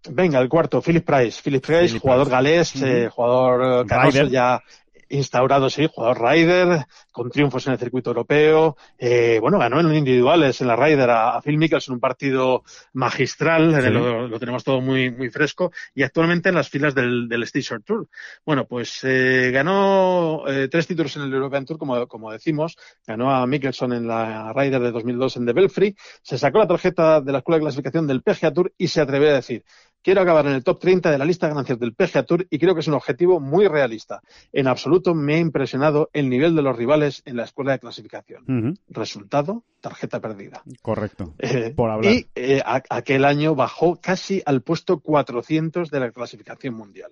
venga, el cuarto, Philip Price. Philip Price, jugador galés, eh, jugador eh, ya instaurado, sí, jugador Ryder, con triunfos en el circuito europeo. Eh, bueno, ganó en individuales en la Ryder a, Phil Mickelson, un partido magistral, eh, lo, tenemos todo muy, muy fresco, y actualmente en las filas del, del Station Tour. Bueno, pues eh, ganó eh, tres títulos en el European Tour, como, como decimos, ganó a Mickelson en la Ryder de 2002 en The Belfry, se sacó la tarjeta de la Escuela de Clasificación del PGA Tour y se atrevió a decir, Quiero acabar en el top 30 de la lista de ganancias del PGA Tour y creo que es un objetivo muy realista. En absoluto me ha impresionado el nivel de los rivales en la escuela de clasificación. Resultado, tarjeta perdida. Correcto. Eh, por hablar. Y eh, aquel año bajó casi al puesto 400 de la clasificación mundial.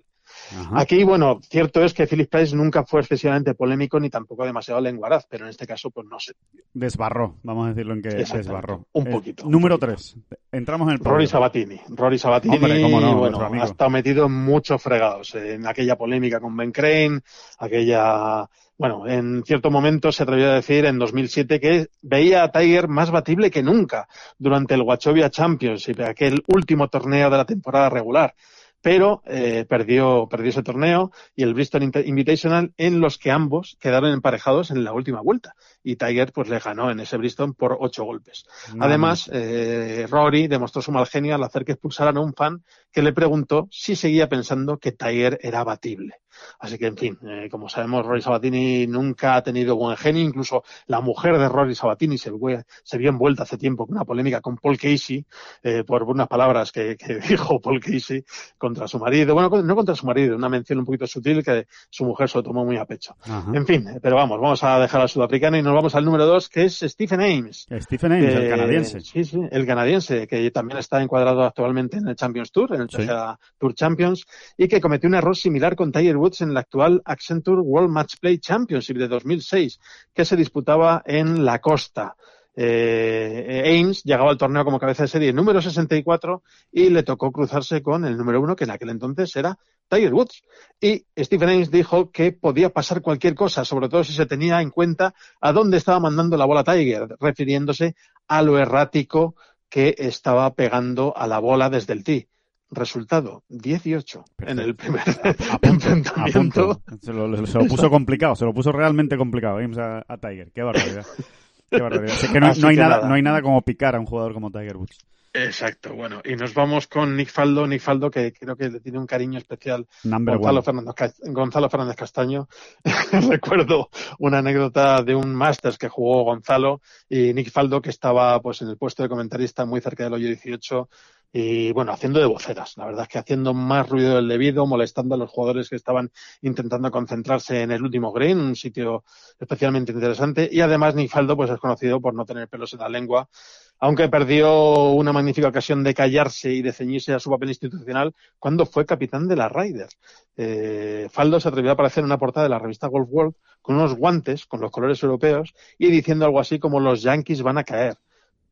Aquí, bueno, cierto es que Philip Price nunca fue excesivamente polémico ni tampoco demasiado lenguaraz, pero en este caso, pues no sé. Desbarró, vamos a decirlo en que desbarró. Un poquito. número 3. Entramos en el Rory Sabatini. Rory Sabatini, bueno, ha estado metido en muchos fregados. En aquella polémica con Ben Crane, aquella bueno, en cierto momento se atrevió a decir en 2007 que veía a Tiger más batible que nunca durante el Wachovia Championship, aquel último torneo de la temporada regular pero eh, perdió, perdió ese torneo y el Bristol Invitational en los que ambos quedaron emparejados en la última vuelta y Tiger pues le ganó en ese Bristol por ocho golpes. Además, eh, Rory demostró su mal genio al hacer que expulsaran a un fan que le preguntó si seguía pensando que Tiger era batible. Así que, en fin, eh, como sabemos, Rory Sabatini nunca ha tenido buen genio. Incluso la mujer de Rory Sabatini se, se vio envuelta hace tiempo con una polémica con Paul Casey eh, por unas palabras que, que, dijo Paul Casey contra su marido. Bueno, no contra su marido, una mención un poquito sutil que su mujer se lo tomó muy a pecho. En fin, pero vamos, vamos a dejar al sudafricano y nos vamos al número dos, que es Stephen Ames. Stephen Ames, el canadiense. Sí, sí, el canadiense, que también está encuadrado actualmente en el Champions Tour, en el Tour Champions, y que cometió un error similar con Tiger Woods en la actual Accenture World Match Play Championship de 2006, que se disputaba en la costa. Eh, Ames llegaba al torneo como cabeza de serie número 64 y le tocó cruzarse con el número uno, que en aquel entonces era Tiger Woods. Y Stephen Ames dijo que podía pasar cualquier cosa, sobre todo si se tenía en cuenta a dónde estaba mandando la bola Tiger, refiriéndose a lo errático que estaba pegando a la bola desde el tee. Resultado, 18 en el primer A punto, a enfrentamiento. punto. Se lo, se lo puso complicado, se lo puso realmente complicado a, a Tiger. Qué barbaridad. Qué barbaridad. Es que no, Así no hay nada. no hay nada como picar a un jugador como Tiger Woods. Exacto, bueno, y nos vamos con Nick Faldo, Nick Faldo que creo que le tiene un cariño especial Number Gonzalo one. Fernández, Gonzalo Fernández Castaño. Recuerdo una anécdota de un Masters que jugó Gonzalo y Nick Faldo que estaba pues en el puesto de comentarista muy cerca del hoyo 18 y bueno, haciendo de voceras. La verdad es que haciendo más ruido del debido, molestando a los jugadores que estaban intentando concentrarse en el último green, un sitio especialmente interesante. Y además Nick Faldo pues es conocido por no tener pelos en la lengua aunque perdió una magnífica ocasión de callarse y de ceñirse a su papel institucional cuando fue capitán de la Ryder. Eh, Faldo se atrevió a aparecer en una portada de la revista Golf World con unos guantes con los colores europeos y diciendo algo así como los Yankees van a caer.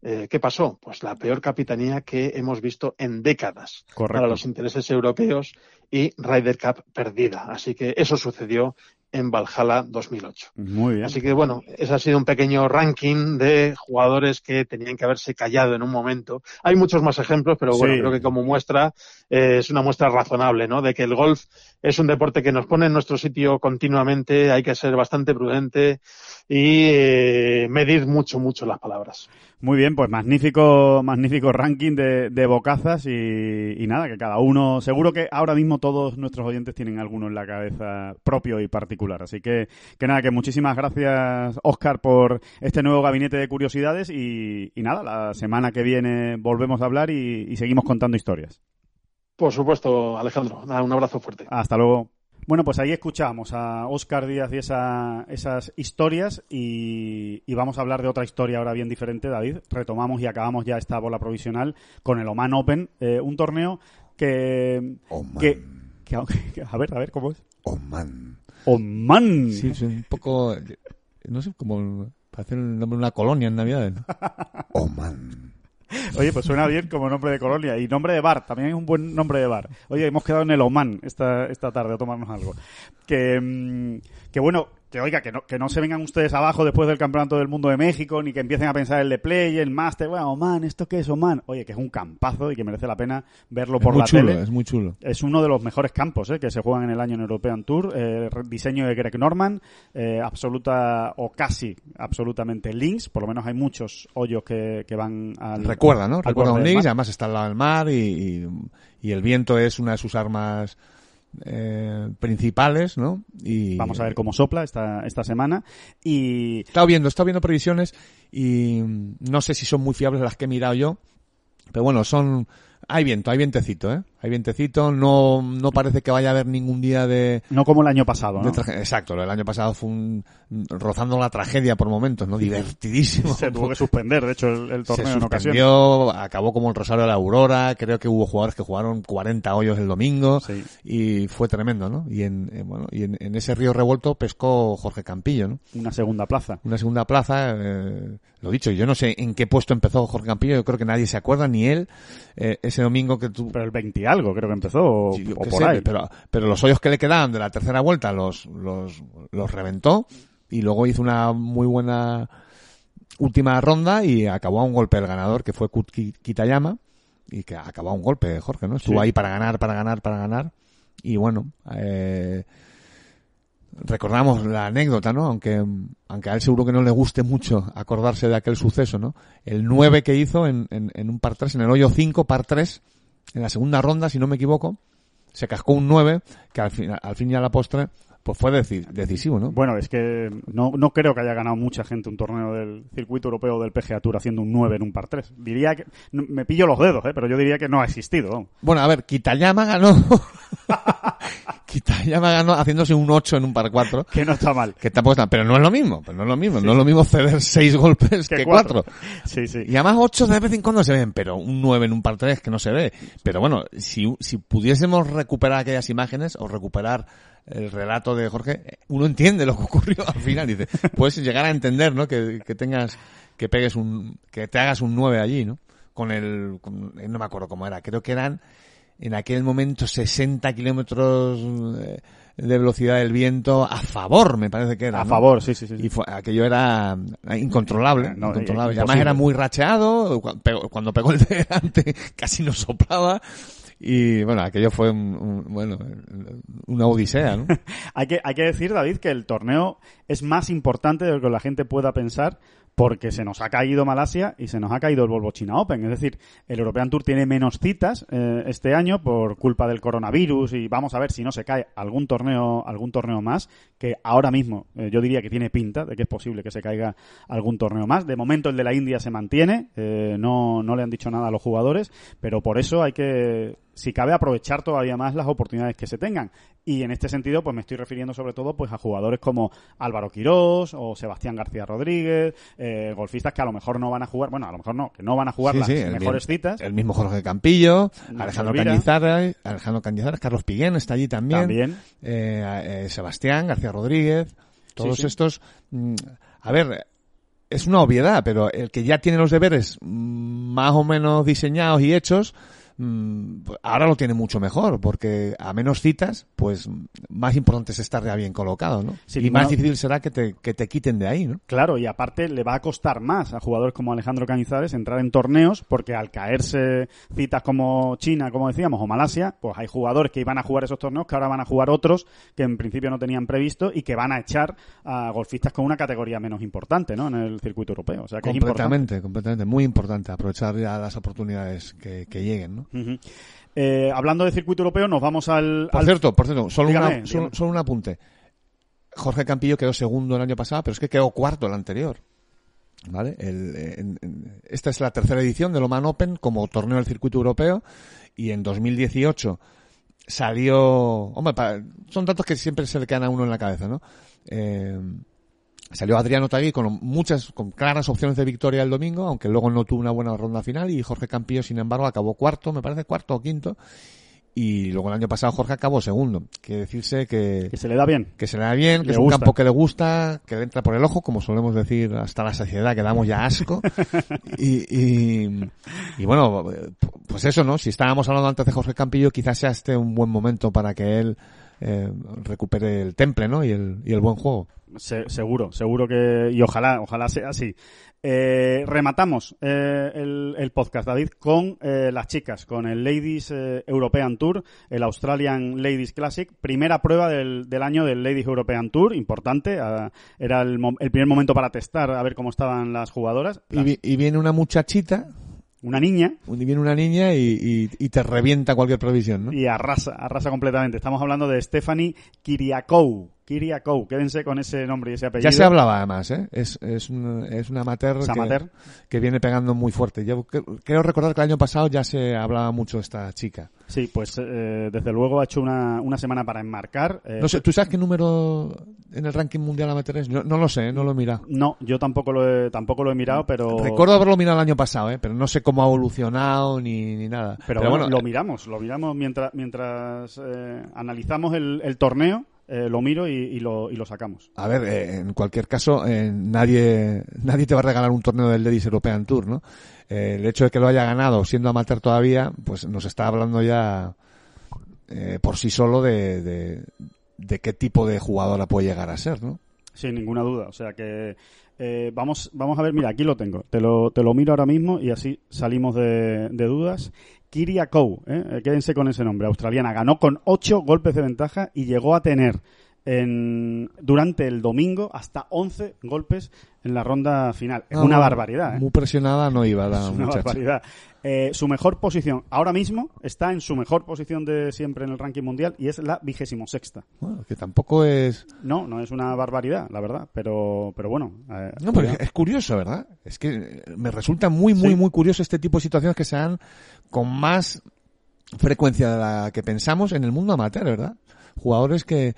Eh, ¿Qué pasó? Pues la peor capitanía que hemos visto en décadas Correcto. para los intereses europeos y Ryder Cup perdida. Así que eso sucedió en Valhalla 2008. Muy bien. Así que bueno, ese ha sido un pequeño ranking de jugadores que tenían que haberse callado en un momento. Hay muchos más ejemplos, pero bueno, Sí. creo que como muestra eh, es una muestra razonable, ¿no? De que el golf es un deporte que nos pone en nuestro sitio continuamente, hay que ser bastante prudente y eh, medir mucho, mucho las palabras. Muy bien, pues magnífico, magnífico ranking de, de bocazas y, y nada, que cada uno, seguro que ahora mismo todos nuestros oyentes tienen alguno en la cabeza propio y particular. Así que, que nada, que muchísimas gracias, Oscar, por este nuevo gabinete de curiosidades y, y nada, la semana que viene volvemos a hablar y, y seguimos contando historias. Por supuesto, Alejandro, nada, un abrazo fuerte. Hasta luego. Bueno, pues ahí escuchamos a Óscar Díaz y esa- esas historias y, y vamos a hablar de otra historia ahora bien diferente, David. Retomamos y acabamos ya esta bola provisional con el Oman Open, eh, un torneo que, Oman. que, que- que- A ver, a ver, ¿cómo es? Oman. Oman. Sí, es un poco, no sé, como parece el nombre de una colonia en Navidad. ¿no? Oman. Oye, pues suena bien como nombre de colonia. Y nombre de bar, también es un buen nombre de bar. Oye, hemos quedado en el Oman esta, esta tarde a tomarnos algo. Que, mm, que bueno, que oiga, que no, que no se vengan ustedes abajo después del Campeonato del Mundo de México, ni que empiecen a pensar el de Play, el Master, bueno, Oman, ¿esto qué es Oman? Oye, que es un campazo y que merece la pena verlo Es por muy la chulo, tele. es muy chulo. Es uno de los mejores campos ¿eh? que se juegan en el año en European Tour. Eh, diseño de Greg Norman, eh, absoluta o casi absolutamente links. Por lo menos hay muchos hoyos que, que van al. Recuerda, ¿no? al Recuerda un links, además está al lado del mar y, y, y el viento es una de sus armas eh, principales, ¿no? Y Vamos a ver cómo sopla esta, esta semana. Y He estado viendo, estado viendo previsiones y no sé si son muy fiables las que he mirado yo, pero bueno, son hay viento, hay vientecito, ¿eh? Hay vientecito, no no parece que vaya a haber ningún día de no como el año pasado, ¿no? Exacto, el año pasado fue un rozando la tragedia por momentos, ¿no? Divertidísimo. Se tuvo que suspender, de hecho, el, el Se torneo en suspendió, acabó como el Rosario de la Aurora, creo que hubo jugadores que jugaron 40 hoyos el domingo Sí. y fue tremendo, ¿no? Y en, eh, bueno, y en, en ese río revuelto pescó Jorge Campillo, ¿no? Una segunda plaza. Una segunda plaza, eh, lo dicho, yo no sé en qué puesto empezó Jorge Campillo, yo creo que nadie se acuerda, ni él, eh, ese domingo que tú... Pero el 20 y algo creo que empezó, o, yo o qué por sé, ahí. Pero, pero los hoyos que le quedaban de la tercera vuelta los, los, los reventó y luego hizo una muy buena última ronda y acabó a un golpe el ganador que fue Kitayama y que acabó a un golpe Jorge, ¿no? Estuvo Sí. ahí para ganar, para ganar, para ganar y bueno, eh, recordamos la anécdota, ¿no? Aunque, aunque a él seguro que no le guste mucho acordarse de aquel suceso, ¿no? El 9 que hizo en, en, en un par 3, en el hoyo 5, par 3, en la segunda ronda, si no me equivoco, se cascó un 9, que al fin, al fin y a la postre, pues fue deci- decisivo, ¿no? Bueno, es que no, no creo que haya ganado mucha gente un torneo del circuito europeo del PGA Tour haciendo un 9 en un par 3. Diría que, me pillo los dedos, ¿eh? pero yo diría que no ha existido. Bueno, a ver, Kitayama ganó. Kitayama ganó haciéndose un 8 en un par 4. Que no está mal. Que tampoco está, pero no es lo mismo, pero no es lo mismo, no es lo mismo ceder 6 golpes Que que cuatro. 4. Sí, sí. Y además 8 de vez en cuando se ven, pero un 9 en un par 3 que no se ve. Pero bueno, si, si pudiésemos recuperar aquellas imágenes o recuperar el relato de Jorge, eh, uno entiende lo que ocurrió al final. Dice, puedes llegar a entender, ¿no? Que, que tengas, que pegues un, que te hagas un 9 allí, ¿no? Con el, con- eh, no me acuerdo cómo era, creo que eran, en aquel momento 60 kilómetros eh, de velocidad del viento a favor, me parece que era. A ¿no? favor, sí, sí, sí. Y fue, aquello era incontrolable, No, incontrolable. Y además era muy racheado, cuando pegó el de delante casi nos soplaba. Y bueno, aquello fue un, un- bueno, una odisea, ¿no? Hay que, hay que decir, David, que el torneo es más importante de lo que la gente pueda pensar porque se nos ha caído Malasia y se nos ha caído el Volvo China Open. Es decir, el European Tour tiene menos citas eh, este año por culpa del coronavirus y vamos a ver si no se cae algún torneo, algún torneo más, que ahora mismo eh, yo diría que tiene pinta de que es posible que se caiga algún torneo más. De momento el de la India se mantiene, eh, no, no le han dicho nada a los jugadores, pero por eso hay que, si cabe, aprovechar todavía más las oportunidades que se tengan. Y en este sentido, pues me estoy refiriendo sobre todo pues a jugadores como Álvaro Quirós o Sebastián García Rodríguez, eh, golfistas que a lo mejor no van a jugar, bueno, a lo mejor no, que no van a jugar Sí, las sí, mejores citas. El mismo Jorge Campillo, Nacho Alejandro Elvira. Cañizares, Alejandro Cañizares, Carlos Piguén está allí también. También. Eh, eh, Sebastián, García Rodríguez, todos Sí, estos. mm, a ver, es una obviedad, pero el que ya tiene los deberes mm, más o menos diseñados y hechos, ahora lo tiene mucho mejor, porque a menos citas, pues más importante es estar ya bien colocado, ¿no? Sí, y más no- difícil será que te, que te quiten de ahí, ¿no? Claro, y aparte le va a costar más a jugadores como Alejandro Cañizares entrar en torneos porque al caerse citas como China, como decíamos, o Malasia, pues hay jugadores que iban a jugar esos torneos que ahora van a jugar otros que en principio no tenían previsto y que van a echar a golfistas con una categoría menos importante, ¿no? En el circuito europeo. O sea que es importante. Completamente, completamente. Muy importante aprovechar ya las oportunidades que, que lleguen, ¿no? Eh, hablando de circuito europeo, nos vamos al. Por al- cierto, por cierto, solo, Dígame, una- solo, dígame. solo un apunte. Jorge Campillo quedó segundo el año pasado, pero es que quedó cuarto el anterior. ¿Vale? El- en- en- esta es la tercera edición del Oman Open como torneo del circuito europeo y en 2018 salió... Hombre, son datos que siempre se le quedan a uno en la cabeza, ¿no? Eh, salió Adriano Tagui con muchas, con claras opciones de victoria el domingo, aunque luego no tuvo una buena ronda final y Jorge Campillo, sin embargo, acabó cuarto, me parece cuarto o quinto. Y luego el año pasado Jorge acabó segundo. Quiere decirse que, que se le da bien. que se le da bien, que Le es un campo que le gusta, que le entra por el ojo, como solemos decir hasta la saciedad, que damos ya asco. y, y, y bueno, pues eso, ¿no? Si estábamos hablando antes de Jorge Campillo, quizás sea este un buen momento para que él eh, recupere el temple, ¿no? Y el, y el buen juego. Se- seguro, seguro que. Y ojalá, ojalá sea así. Eh, rematamos eh, el, el podcast, David, con eh, las chicas, con el Ladies eh, European Tour, el Australian Ladies Classic, primera prueba del, del año del Ladies European Tour, importante. ah, era el, el primer momento para testar a ver cómo estaban las jugadoras. Y viene una muchachita, Una niña y viene una niña y, y- y te revienta cualquier previsión, ¿no? y arrasa, arrasa completamente. Estamos hablando de Stephanie Kiriakou. Kiriakou, quédense con ese nombre y ese apellido. Ya se hablaba además, ¿eh? Es, es, un, es una amateur, Es que, amateur. que viene pegando muy fuerte. Yo creo recordar que el año pasado ya se hablaba mucho de esta chica. Sí, pues eh, desde luego ha hecho una, una semana para enmarcar. eh, No sé, ¿tú sabes qué número en el ranking mundial amateur es? Yo no lo sé, ¿eh? no lo he mirado. No, yo tampoco lo he, tampoco lo he mirado, pero... Recuerdo haberlo mirado el año pasado, ¿eh? pero no sé cómo ha evolucionado ni, ni nada. Pero, bueno, lo miramos, lo miramos mientras, mientras eh, analizamos el, el torneo, eh, lo miro y, y lo, y lo sacamos. A ver, eh, en cualquier caso, eh, nadie, nadie te va a regalar un torneo del Ladies European Tour, ¿no? El hecho de que lo haya ganado siendo amateur todavía, pues nos está hablando ya por sí solo de, de, de qué tipo de jugadora puede llegar a ser, ¿no? Sin ninguna duda. O sea que eh, vamos, vamos a ver, mira, aquí lo tengo. Te lo, te lo miro ahora mismo y así salimos de, de dudas. Kiria Kou, ¿eh? quédense con ese nombre, australiana, ganó con ocho golpes de ventaja y llegó a tener en, durante el domingo hasta 11 golpes en la ronda final. Es una barbaridad. ¿eh? Muy presionada no iba la Es una muchacha. barbaridad. Eh, su mejor posición ahora mismo está en su mejor posición de siempre en el ranking mundial y es la vigésimo sexta. Bueno, que tampoco es... No, no es una barbaridad, la verdad, pero, pero bueno. eh, No, pero es curioso, ¿verdad? Es que me resulta muy, muy, Sí. muy curioso este tipo de situaciones que se dan con más frecuencia de la que pensamos en el mundo amateur, ¿verdad? Jugadores que,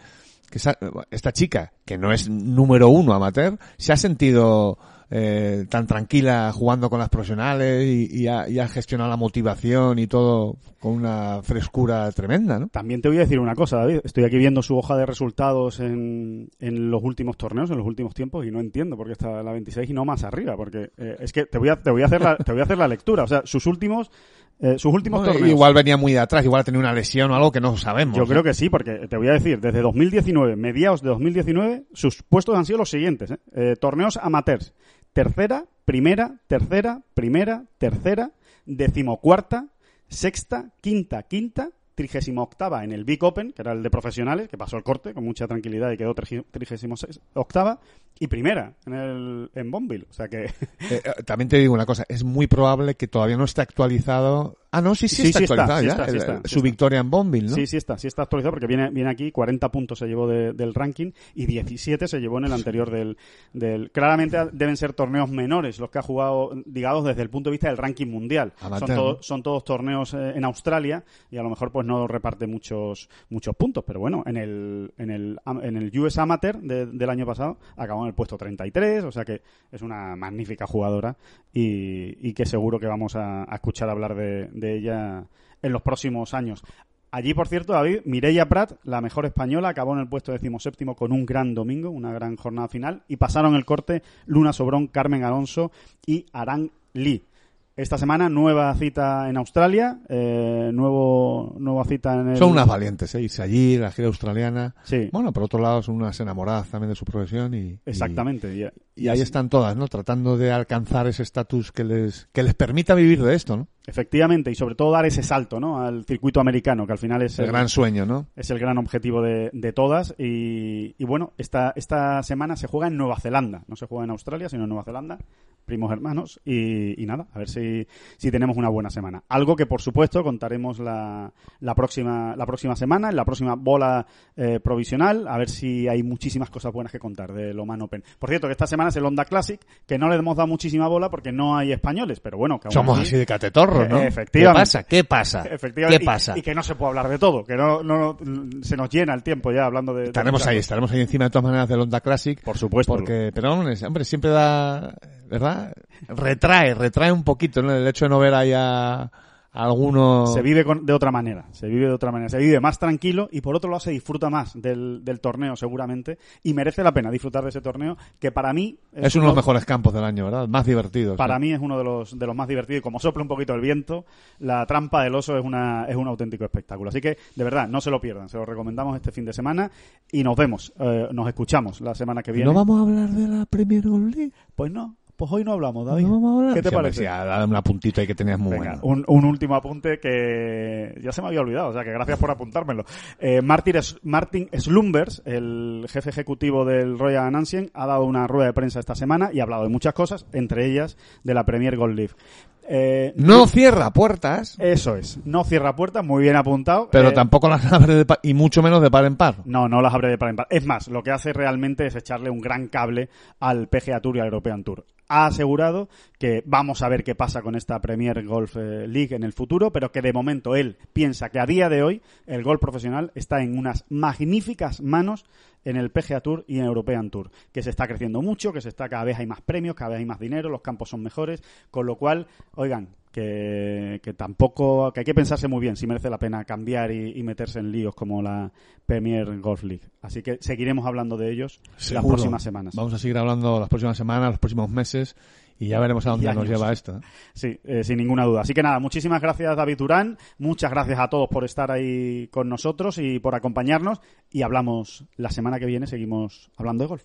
que sa- esta chica, que no es número uno amateur, se ha sentido eh, tan tranquila jugando con las profesionales y, ha, y ha gestionado la motivación y todo con una frescura tremenda, ¿no? También te voy a decir una cosa, David. Estoy aquí viendo su hoja de resultados en, en los últimos torneos, en los últimos tiempos, y no entiendo por qué está la 26 y no más arriba, porque eh, es que te voy a, te voy a hacer la, te voy a hacer la lectura. O sea, sus últimos Eh, sus últimos torneos. Igual venía muy de atrás, igual tenido una lesión o algo que no sabemos. Yo ¿no? creo que sí, porque te voy a decir, desde 2019, mediados de 2019, sus puestos han sido los siguientes. ¿eh? Eh, torneos amateurs. Tercera, primera, tercera, primera, tercera, decimocuarta, sexta, quinta, quinta, trigésima octava en el Big Open, que era el de profesionales, que pasó el corte con mucha tranquilidad y quedó trigésima octava, y primera en el en Bonville. O sea que... Eh, eh, también te digo una cosa, es muy probable que todavía no esté actualizado. Ah, no, sí, sí, Sí, está sí está, actualizado sí ya. está, sí el- está, el- sí su victoria en Bonville, ¿no? Sí, sí está, sí está actualizado porque viene, viene aquí, 40 puntos se llevó de- del ranking y 17 se llevó en el anterior del, del... Claramente deben ser torneos menores los que ha jugado, digamos, desde el punto de vista del ranking mundial. Amateur, son, todo- ¿no? son todos torneos eh, en Australia y a lo mejor pues no reparte muchos muchos puntos, pero bueno, en el, en el, en el US Amateur de- del año pasado acabó en el puesto 33, o sea que es una magnífica jugadora y, y que seguro que vamos a, a escuchar hablar de, de ella en los próximos años. Allí, por cierto, David, Mireia Prat, la mejor española, acabó en el puesto decimoséptimo con un gran domingo, una gran jornada final, y pasaron el corte Luna Sobrón, Carmen Alonso y Arang Lee. Esta semana nueva cita en Australia, eh, nuevo nueva cita en el... Son unas valientes, ¿eh? Irse allí, la gira australiana. Sí. Bueno, por otro lado, son unas enamoradas también de su profesión y... y- Exactamente. Y, Y, ahí están todas, ¿no? Tratando de alcanzar ese estatus que les, que les permita vivir de esto, ¿no? Efectivamente, y sobre todo dar ese salto ¿no? al circuito americano, que al final es El gran sueño, ¿no? Es el gran objetivo de, de todas. Y, y bueno, esta, esta semana se juega en Nueva Zelanda. No se juega en Australia, sino en Nueva Zelanda. Primos hermanos. Y, y nada, a ver si, si tenemos una buena semana. Algo que, por supuesto, contaremos la, la, próxima, la próxima semana, en la próxima bola eh, provisional. A ver si hay muchísimas cosas buenas que contar del Oman Open. Por cierto, que esta semana es el Honda Classic, que no le hemos dado muchísima bola porque no hay españoles. Pero bueno, que aún Somos así- así de catetorros, ¿no? Eh, Efectivamente. ¿Qué pasa? ¿Qué pasa? Efectivamente. ¿Qué pasa? Y, que no se puede hablar de todo, que no, no se nos llena el tiempo ya hablando de. Estaremos ahí, estaremos ahí encima de todas maneras del Honda Classic. Por supuesto. Porque, pero hombre, siempre da, ¿verdad? Retrae, retrae un poquito, ¿no? El hecho de no ver ahí a alguno... Se vive con- de otra manera, se vive de otra manera, se vive más tranquilo y por otro lado se disfruta más del, del torneo seguramente y merece la pena disfrutar de ese torneo que para mí Es uno de los mejores campos del año, ¿verdad? Más divertidos. Para ¿no? mí es uno de los, de los más divertidos y como sopla un poquito el viento, la trampa del oso es, una, es un auténtico espectáculo. Así que, de verdad, no se lo pierdan, se lo recomendamos este fin de semana y nos vemos, eh, nos escuchamos la semana que viene. ¿No vamos a hablar de la Premier League? Pues no, pues hoy no hablamos, David. ¿No vamos a hablar? ¿Qué te Sí, parece? sí, dame una puntita ahí que tenías muy Venga, bueno. un, un último apunte que ya se me había olvidado, o sea que gracias por apuntármelo. Eh, Martin, Slumbers, el jefe ejecutivo del Royal Ancien, ha dado una rueda de prensa esta semana y ha hablado de muchas cosas, entre ellas de la Premier Gold League. Eh, No cierra puertas, Eso es, no cierra puertas, muy bien apuntado. pero Eh, tampoco las abre de pa- y mucho menos de par en par. No, no las abre de par en par. Es más, lo que hace realmente es echarle un gran cable al PGA Tour y al European Tour. Ha asegurado que vamos a ver qué pasa con esta Premier Golf eh, League en el futuro, pero que de momento él piensa que a día de hoy el golf profesional está en unas magníficas manos en el PGA Tour y en European Tour, que se está creciendo mucho, que se está cada vez hay más premios, cada vez hay más dinero, los campos son mejores, con lo cual, oigan, que, que tampoco, que hay que pensarse muy bien si merece la pena cambiar y, y meterse en líos como la Premier Golf League. Así que seguiremos hablando de ellos las próximas semanas. Vamos a seguir hablando las próximas semanas, los próximos meses y ya veremos a dónde nos lleva esto. ¿eh? Sí, eh, sin ninguna duda. Así que nada, muchísimas gracias David Durán, muchas gracias a todos por estar ahí con nosotros y por acompañarnos y hablamos la semana que viene, seguimos hablando de golf.